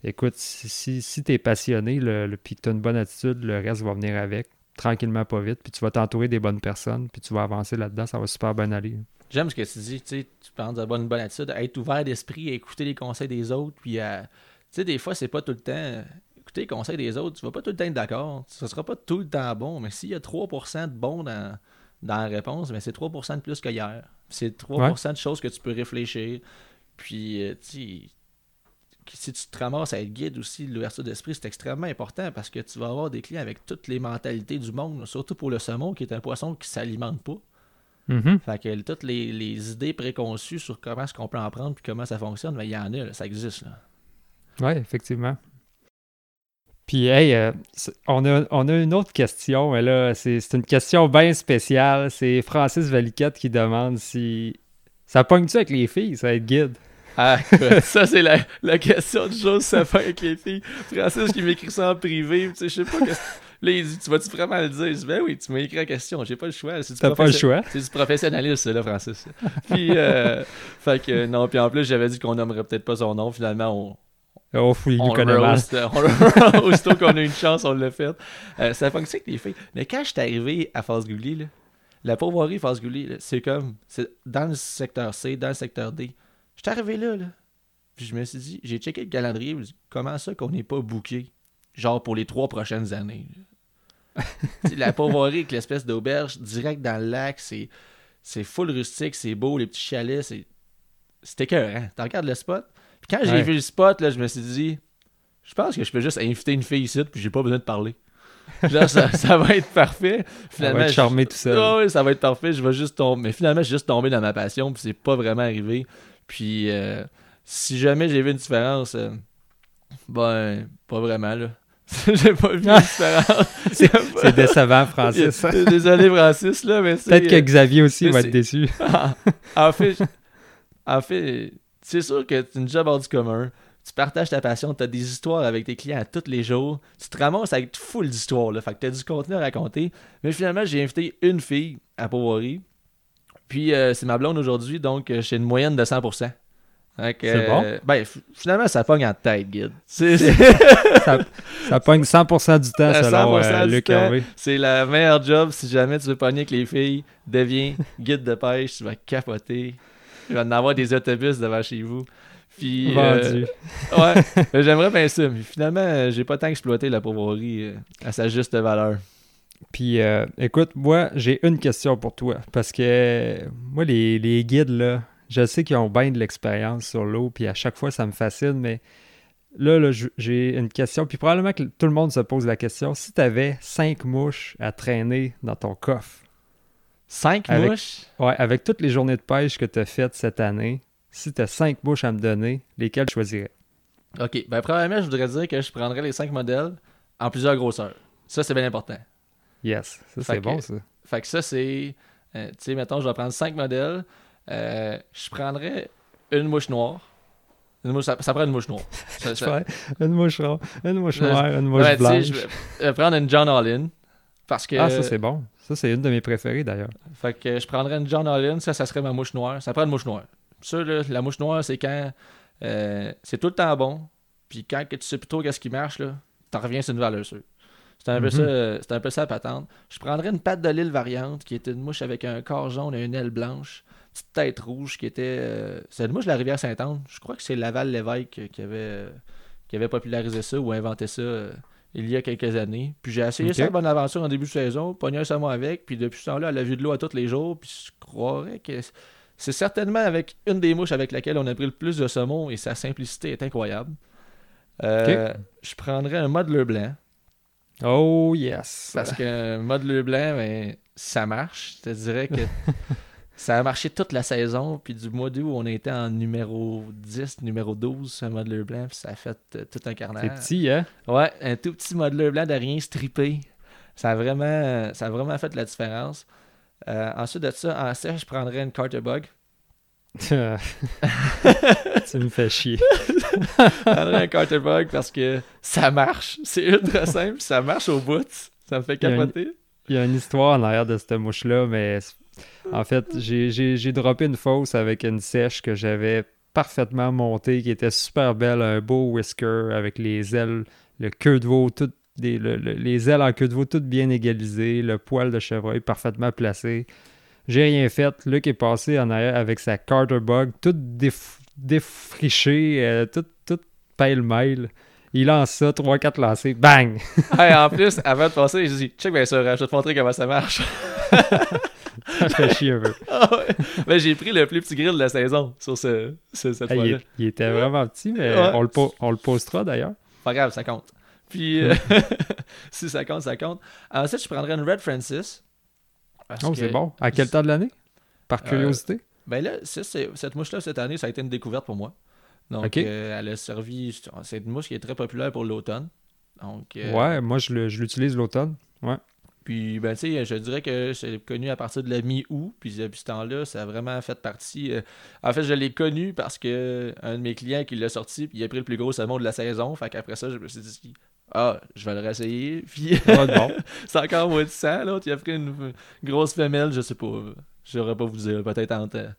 écoute, si, si, si tu es passionné, le, le- puis que tu as une bonne attitude, le reste va venir avec, tranquillement, pas vite. Puis tu vas t'entourer des bonnes personnes, puis tu vas avancer là-dedans, ça va super bien aller. J'aime ce que tu dis, tu sais, tu parles de bonne, bonne attitude, à être ouvert d'esprit, à écouter les conseils des autres, puis à... Tu sais, des fois, c'est pas tout le temps... Écouter les conseils des autres, tu vas pas tout le temps être d'accord, ce sera pas tout le temps bon, mais s'il y a 3% de bon dans, dans la réponse, mais c'est 3% de plus que hier. C'est 3% de choses que tu peux réfléchir, puis, euh, tu sais, si tu te ramasses à être guide aussi, l'ouverture d'esprit, c'est extrêmement important parce que tu vas avoir des clients avec toutes les mentalités du monde, surtout pour le saumon, qui est un poisson qui s'alimente pas. Mhm. Fait que toutes les, les idées préconçues sur comment est-ce qu'on peut en prendre puis comment ça fonctionne, ben, il y en a, là, ça existe. Là. Oui, effectivement. Puis, hey, euh, on, a, on a une autre question, mais là, c'est une question bien spéciale. C'est Francis Valiquette qui demande si ça pogne-tu avec les filles, ça être guide? Ah, <laughs> ça, c'est la, la question du jour, ça fait avec les filles. Francis qui m'écrit ça en privé, tu sais, je sais pas. qu'est-ce- Là, il dit Tu vas-tu vraiment le dire? Je dis Ben oui, tu m'as écrit la question, j'ai pas le choix. C'est T'as pas le choix. C'est du professionnalisme, là, Francis. <laughs> Puis, euh, fait que, non, puis en plus, j'avais dit qu'on nommerait peut-être pas son nom. Finalement, on, Oh, fou, il on connaît le mal. roast, euh, on <laughs> Aussitôt qu'on a une chance, on l'a fait. Euh, ça fonctionne avec les filles. Mais quand je suis arrivé à Face Gouli, là, la pauvrerie Face Gouli, c'est comme c'est dans le secteur C, dans le secteur D. Je suis arrivé là, là. Puis je me suis dit, j'ai checké le calendrier, je me suis dit, comment ça qu'on n'est pas booké, genre pour les trois prochaines années. là? <laughs> La pauvrerie avec l'espèce d'auberge direct dans le lac, c'est c'est full rustique, c'est beau, les petits chalets, c'est c'est écœurant. Tu regardes le spot? Puis quand j'ai Ouais. vu le spot, là, je me suis dit, je pense que je peux juste inviter une fille ici, puis j'ai pas besoin de parler. Genre, ça, <laughs> ça va être parfait. Ça Finalement, va être je- charmé tout seul. Oui, ça va être parfait. Je vais juste tomber. Mais finalement, je suis juste tombé dans ma passion, puis c'est pas vraiment arrivé. Puis, euh, si jamais j'ai vu une différence, euh, ben, pas vraiment, là. <laughs> j'ai pas vu. <laughs> C'est c'est décevant, Francis. Désolé, Francis, là, mais c'est. Peut-être que Xavier aussi va c'est- être déçu. <laughs> en fait, en fait, c'est sûr que c'est une job hors du commun. Tu partages ta passion, tu as des histoires avec tes clients à tous les jours. Tu te ramasses avec full d'histoires. Là. Fait que tu as du contenu à raconter. Mais finalement, j'ai invité une fille à Powari. Puis euh, c'est ma blonde aujourd'hui, donc euh, j'ai une moyenne de 100%. C'est bon? euh, ben, finalement, ça pogne en tête, guide. C'est c'est- <laughs> ça, ça <laughs> pogne 100% du temps À selon 100% euh, Luc. Hervé. c'est la meilleure job si jamais tu veux pogner avec les filles. Deviens <laughs> guide de pêche, tu vas capoter. Il va en avoir des autobus devant chez vous. Puis, euh, ouais, j'aimerais bien ça. Mais finalement, euh, j'ai pas tant exploité la pauvrerie euh, à sa juste valeur. Puis, euh, écoute, moi, j'ai une question pour toi. Parce que euh, moi, les, les guides, là, je sais qu'ils ont bien de l'expérience sur l'eau, puis à chaque fois, ça me fascine, mais là, là, j'ai une question. Puis probablement que tout le monde se pose la question. Si tu avais cinq mouches à traîner dans ton coffre, Cinq Avec- mouches? ouais, avec toutes les journées de pêche que tu as faites cette année, si tu as cinq mouches à me donner, lesquelles tu choisirais? Ok, ben, premièrement, je voudrais dire que je prendrais les cinq modèles en plusieurs grosseurs. Ça, c'est bien important. Yes, ça c'est bon, ça. Fait que ça, c'est. euh, tu sais, mettons, je vais prendre cinq modèles. Euh, je prendrais une mouche noire. Une mouche, ça, ça prend une mouche noire. <laughs> Ça- une mouche noire, une mouche noire, une mouche Ouais, blanche. je vais euh, prendre une John Allin. Parce que. Ah, ça c'est bon. Ça c'est une de mes préférées d'ailleurs. Fait que je prendrais une John Allin, ça, ça serait ma mouche noire. Ça prend une mouche noire. Ça, là, la mouche noire, c'est quand euh, c'est tout le temps bon, puis quand que tu sais plus trop qu'est-ce qui marche, là, t'en reviens sur une valeur sûre. C'est un, peu ça, euh, c'est un peu ça la patente. Je prendrais une patte de l'île variante, qui était une mouche avec un corps jaune et une aile blanche, petite tête rouge, qui était... euh, c'est mouche de la rivière Sainte-Anne. Je crois que c'est Laval-Lévesque qui avait, euh, qui avait popularisé ça ou inventé ça euh, il y a quelques années. Puis j'ai essayé Ok. ça, bonne aventure en début de saison, pogné un saumon avec, puis depuis ce temps-là, elle a vu de l'eau à tous les jours, puis je croirais que c'est certainement avec une des mouches avec laquelle on a pris le plus de saumon et sa simplicité est incroyable. Euh, Je prendrais un modeleur blanc, Oh yes. parce qu'un modeleur blanc, ben, ça marche. Je te dirais que <laughs> ça a marché toute la saison, puis du mois d'août, on était en numéro 10, numéro 12, un modeleur blanc, puis ça a fait euh, tout un carnage. C'est petit, hein? Ouais, un tout petit modeleur blanc de rien strippé. Ça a vraiment, ça a vraiment fait la différence. Euh, ensuite de ça, en sèche, je prendrais une Carter Bug. <laughs> tu me fais chier. <laughs> Je prendrais un Carter Bug parce que ça marche. C'est ultra simple, ça marche au bout. Ça me fait Il y a une- capoter. Il y a une histoire en arrière de cette mouche-là, mais en fait, j'ai droppé une fausse avec une sèche que j'avais parfaitement montée, qui était super belle, un beau whisker avec les ailes, le queue de veau, tout, les ailes en queue de veau toutes bien égalisées, le poil de chevreuil parfaitement placé. J'ai rien fait. Luc est passé en arrière avec sa Carter Bug, toute défrichée, euh, toute, toute pêle-mêle. Il lance ça, 3-4 lancés, bang! <laughs> en plus, avant de passer, j'ai dit check bien sûr, je vais te montrer comment ça marche. ça fait chier un peu. <laughs> Ah ben, j'ai pris le plus petit grill de la saison sur ce, cette fois-là. Il, était vraiment petit, mais on, le on le postera d'ailleurs. Pas grave, ça compte. Puis, euh, <laughs> si ça compte, ça compte. Ensuite, je prendrais une Red Francis. Oh, c'est bon. À quel temps de l'année? Par euh, curiosité? Ben là, cette mouche-là, cette année, ça a été une découverte pour moi. Donc, euh, elle a servi. C'est une mouche qui est très populaire pour l'automne. Donc, euh, ouais, moi, je l'utilise l'automne. Ouais. Puis, ben, tu sais, je dirais que c'est connu à partir de la mi-août. Puis, depuis ce temps-là, ça a vraiment fait partie. Euh, en fait, je l'ai connu parce que un de mes clients qui l'a sorti, puis il a pris le plus gros salmon de la saison. Fait qu'après ça, je me suis dit, ah, je vais le réessayer. <laughs> Puis, c'est encore moins de sang. L'autre, il a pris une, grosse femelle, je sais pas. Je n'aurais pas vous dire, peut-être entre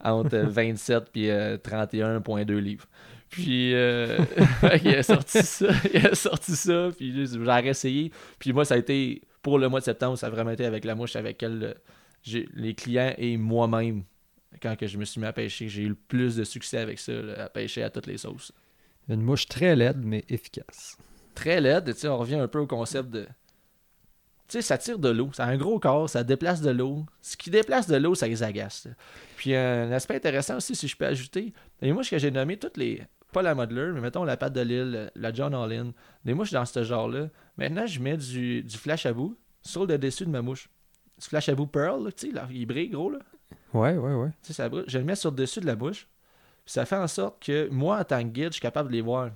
entre <laughs> 27 et 31,2 livres. Puis euh, <laughs> <laughs> il a sorti ça, il a sorti ça, puis j'ai réessayé. Puis moi, ça a été, pour le mois de septembre, ça a vraiment été avec la mouche avec elle, les clients et moi-même, quand que je me suis mis à pêcher, j'ai eu le plus de succès avec ça, à pêcher à toutes les sauces. Une mouche très laide, mais efficace. Très laide, tu sais, on revient un peu au concept de sais, ça tire de l'eau. Ça a un gros corps, ça déplace de l'eau. Ce qui déplace de l'eau, ça les agace. Puis un aspect intéressant aussi, si je peux ajouter, les mouches que j'ai nommées, toutes les. Pas la Modeler, mais mettons la patte de l'île, la John Allin, des mouches dans ce genre-là. Maintenant, je mets du, du flash à bout sur le dessus de ma mouche. Du flash à bout Pearl, tu sais, il brille gros, là. Ouais, ouais, ouais. Tu sais, ça brille. Je le mets sur le dessus de la bouche. Puis ça fait en sorte que moi, en tant que guide, je suis capable de les voir.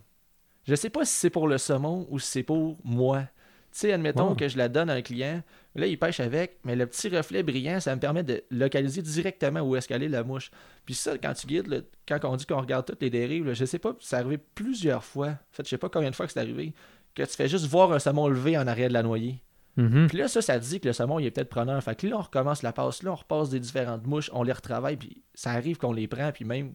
Je sais pas si c'est pour le saumon ou si c'est pour moi. Tu sais, admettons que je la donne à un client, là, il pêche avec, mais le petit reflet brillant, ça me permet de localiser directement où est-ce qu'elle est la mouche. Puis ça, quand tu guides, quand on dit qu'on regarde toutes les dérives, je sais pas, c'est arrivé plusieurs fois. En fait, je sais pas combien de fois que c'est arrivé, que tu fais juste voir un saumon levé en arrière de la noyée. Mm-hmm. Puis là, ça, ça dit que le saumon, il est peut-être preneur. Fait que là, on recommence la passe, là, on repasse des différentes mouches, on les retravaille, puis ça arrive qu'on les prend, puis même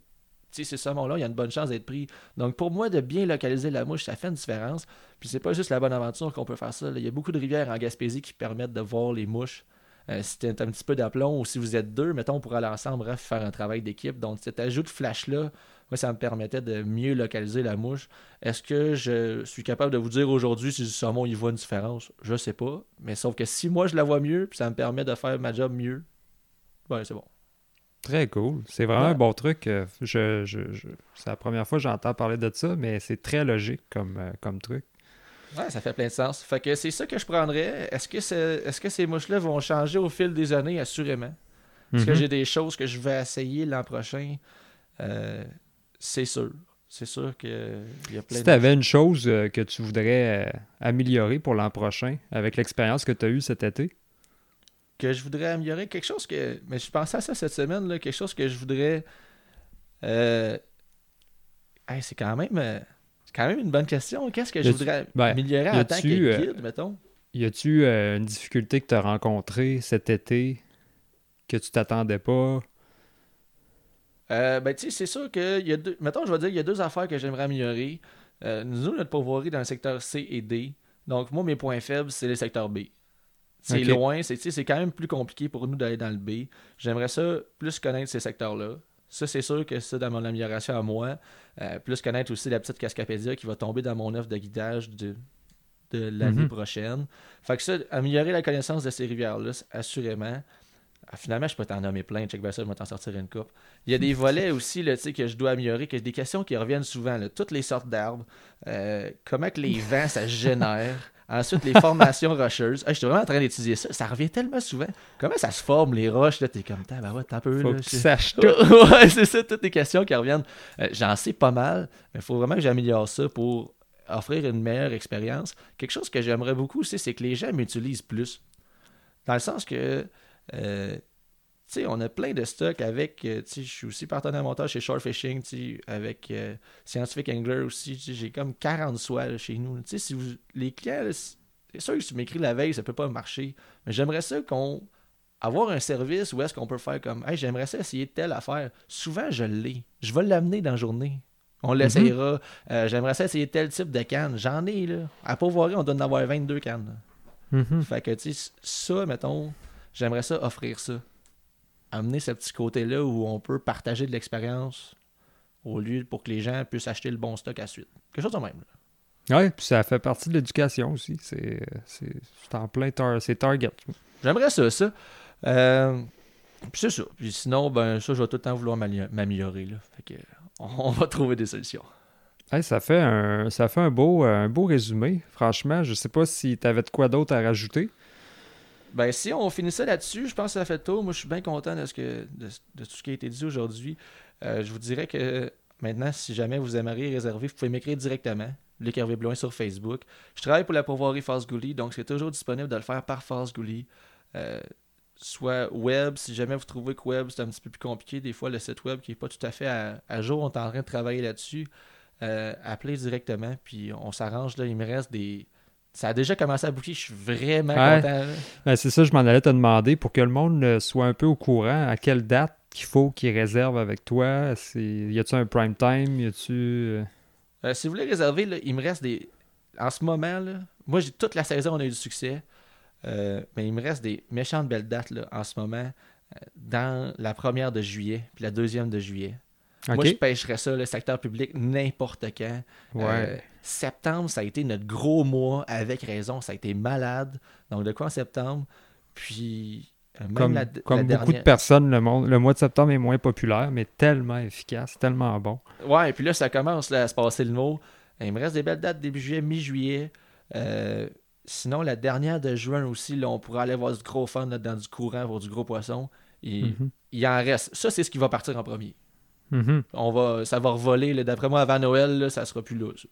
ces saumons-là, il y a une bonne chance d'être pris. Donc, pour moi, de bien localiser la mouche, ça fait une différence. Puis, c'est pas juste la bonne aventure qu'on peut faire ça. Il y a beaucoup de rivières en Gaspésie qui permettent de voir les mouches. Euh, si tu un petit peu d'aplomb ou si vous êtes deux, mettons, on pourrait aller ensemble faire un travail d'équipe. Donc, cet ajout de flash-là, ça me permettait de mieux localiser la mouche. Est-ce que je suis capable de vous dire aujourd'hui si le saumon il voit une différence? Je sais pas. Mais sauf que si moi je la vois mieux, puis ça me permet de faire ma job mieux, ben c'est bon. Très cool. C'est vraiment un bon truc. Euh, je, je, C'est la première fois que j'entends parler de ça, mais c'est très logique comme, euh, comme truc. Ouais, ça fait plein de sens. Fait que c'est ça que je prendrais. Est-ce que, est, ce que ces mouches-là vont changer au fil des années? Assurément? Est-ce que mhm. j'ai des choses que je vais essayer l'an prochain? Euh, c'est sûr. C'est sûr qu'il y a plein Si tu avais une chose que tu voudrais améliorer pour l'an prochain avec l'expérience que tu as eue cet été? Que je voudrais améliorer, quelque chose que. Mais je pensais à ça cette semaine, là, quelque chose que je voudrais. Euh... c'est quand même. Euh, quand même une bonne question. Qu'est-ce que je voudrais ben, améliorer en tant que euh, guide, mettons? Y a-tu euh, une difficulté que tu as rencontrée cet été que tu t'attendais pas? ben, tu sais, c'est sûr que. Y a deux... Mettons, je vais dire, il y a deux affaires que j'aimerais améliorer. nous, notre pauvreté dans le secteur C et D. Donc, moi, mes points faibles, c'est le secteur B. C'est loin, c'est quand même plus compliqué pour nous d'aller dans le B. J'aimerais ça plus connaître ces secteurs-là. Ça, c'est sûr que c'est dans mon amélioration à moi. Euh, plus connaître aussi la petite Cascapédia qui va tomber dans mon offre de guidage de, de l'année mhm. prochaine. Fait que ça, améliorer la connaissance de ces rivières-là, assurément. Ah, finalement, je peux t'en nommer plein. Check ça, je vais t'en sortir une coupe. Il y a des volets <laughs> aussi là, que je dois améliorer, que des questions qui reviennent souvent. toutes les sortes d'arbres. Euh, comment que les vents, ça <laughs> génère. Ensuite, les formations <laughs> rocheuses. je suis vraiment en train d'étudier ça. Ça revient tellement souvent. Comment ça se forme, les roches? Là, t'es comme, bah ouais, t'as un peu. Faut là, que saches <laughs> tout. ouais, c'est ça, toutes les questions qui reviennent. Euh, j'en sais pas mal, mais il faut vraiment que j'améliore ça pour offrir une meilleure expérience. Quelque chose que j'aimerais beaucoup aussi, c'est que les gens m'utilisent plus. Dans le sens que. Euh, on a plein de stocks avec, euh, je suis aussi partenaire montage chez Short Fishing, avec Scientific Angler aussi, j'ai comme 40 soies chez nous. Si vous, les clients, c'est sûr que si tu m'écris la veille, ça peut pas marcher. Mais j'aimerais ça qu'on. Avoir un service où est-ce qu'on peut faire comme Hey, j'aimerais ça essayer telle affaire. Souvent, je l'ai. Je vais l'amener dans la journée. On l'essayera. Euh, j'aimerais ça essayer tel type de canne. J'en ai, là. À Pauvoirie, on doit en avoir 22 cannes. Mhm. Fait que, tu sais, ça, mettons, j'aimerais ça offrir ça. Amener ce petit côté-là où on peut partager de l'expérience au lieu pour que les gens puissent acheter le bon stock à suite. Quelque chose de même. Ouais, puis ça fait partie de l'éducation aussi. C'est c'est- c'est en plein tar c'est target. J'aimerais ça, ça. Euh, puis c'est ça. Puis sinon, ben, ça, je vais tout le temps vouloir m'améliorer. là. Fait que, on, on va trouver des solutions. Hey, ça fait un ça fait un beau un beau résumé. Franchement, je sais pas si tu avais de quoi d'autre à rajouter. Ben, si on finit ça là-dessus, je pense que ça fait le tour. Moi, je suis bien content de, ce que, de, tout ce qui a été dit aujourd'hui. Euh, je vous dirais que maintenant, si jamais vous aimeriez réserver, vous pouvez m'écrire directement. Luc Hervé Bloin sur Facebook. Je travaille pour la pourvoirie Fast Gouli, donc c'est toujours disponible de le faire par Fast Gouli. Euh, soit web, si jamais vous trouvez que web c'est un petit peu plus compliqué, des fois le site web qui n'est pas tout à fait à, à jour, on est en train de travailler là-dessus. Euh, appelez directement, puis on s'arrange. Là, il me reste des. Ça a déjà commencé à boucler, je suis vraiment Ouais. content. Ben, c'est ça, je m'en allais te demander pour que le monde euh, soit un peu au courant à quelle date qu'il faut qu'il réserve avec toi? Y a-tu un prime time? Y a-tu. euh, Euh, si vous voulez réserver, là, il me reste des. En ce moment, là, moi, j'ai toute la saison, on a eu du succès. Euh, mais il me reste des méchantes belles dates là, en ce moment. dans la première de juillet, puis la deuxième de juillet. Moi, je pêcherais ça, le secteur public, n'importe quand. Ouais. Euh, septembre, ça a été notre gros mois, avec raison. Ça a été malade. Donc, de quoi en septembre? Puis, euh, même comme la, comme la beaucoup de personnes, le, monde, le mois de septembre est moins populaire, mais tellement efficace, tellement bon. Ouais, et puis là, ça commence là, à se passer le mot. Il me reste des belles dates début juillet, mi-juillet. Euh, sinon, la dernière de juin aussi, là, on pourrait aller voir du gros fun là, dans du courant pour du gros poisson. Et Mhm. il en reste. Ça, c'est ce qui va partir en premier. Mhm. On va, ça va revoler. D'après moi, avant Noël, là, ça sera plus là. ça.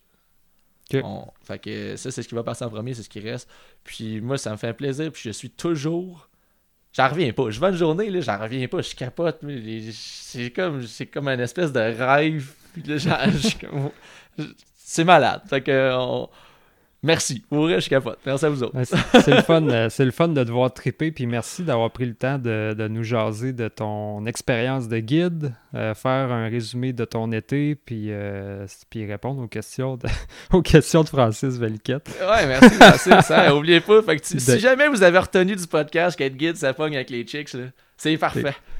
On- fait que ça, c'est ce qui va passer en premier, c'est ce qui reste. Puis moi, ça me fait plaisir. Puis je suis toujours. J'en reviens pas. Je vais une journée, là, j'en reviens pas. Je capote. C'est comme, c'est comme une espèce de rêve. Puis là, <laughs> C'est malade. Fait que. on- Merci. Pour vrai, je capote. Merci à vous autres. C'est le fun, euh, c'est le fun de te voir triper, puis merci d'avoir pris le temps de, de nous jaser de ton expérience de guide, euh, faire un résumé de ton été, puis, euh, puis répondre aux questions de, <laughs> aux questions de Francis Valiquette. Ouais, merci, Francis. hein. <laughs> Oubliez pas. Fait que tu- De- Si jamais vous avez retenu du podcast qu'être guide, ça pogne avec les chicks, là, c'est parfait. <laughs>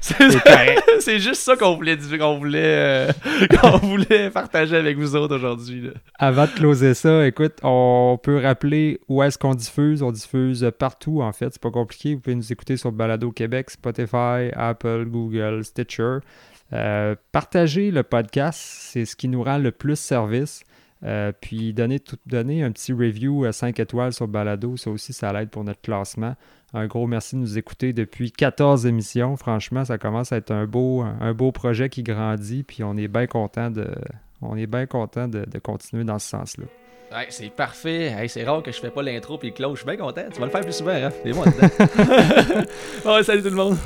C'est juste ça qu'on voulait, qu'on voulait, euh, <laughs> qu'on voulait partager avec vous autres aujourd'hui. Avant de closer ça, écoute, on peut rappeler où est-ce qu'on diffuse. On diffuse partout, en fait. C'est pas compliqué. Vous pouvez nous écouter sur Balado Québec, Spotify, Apple, Google, Stitcher. Euh, partagez le podcast, c'est ce qui nous rend le plus service. Euh, puis donner, tout, donner un petit review à 5 étoiles sur Balado, ça aussi, ça l'aide pour notre classement. Un gros merci de nous écouter depuis 14 émissions. Franchement, ça commence à être un beau, un beau projet qui grandit, puis on est bien content de, on est bien content de, de continuer dans ce sens-là. C'est parfait. Hey, c'est rare que je fais pas l'intro puis le close. Je suis bien content. Tu vas le faire plus souvent, hein? C'est moi <laughs> <laughs> ouais, salut tout le monde.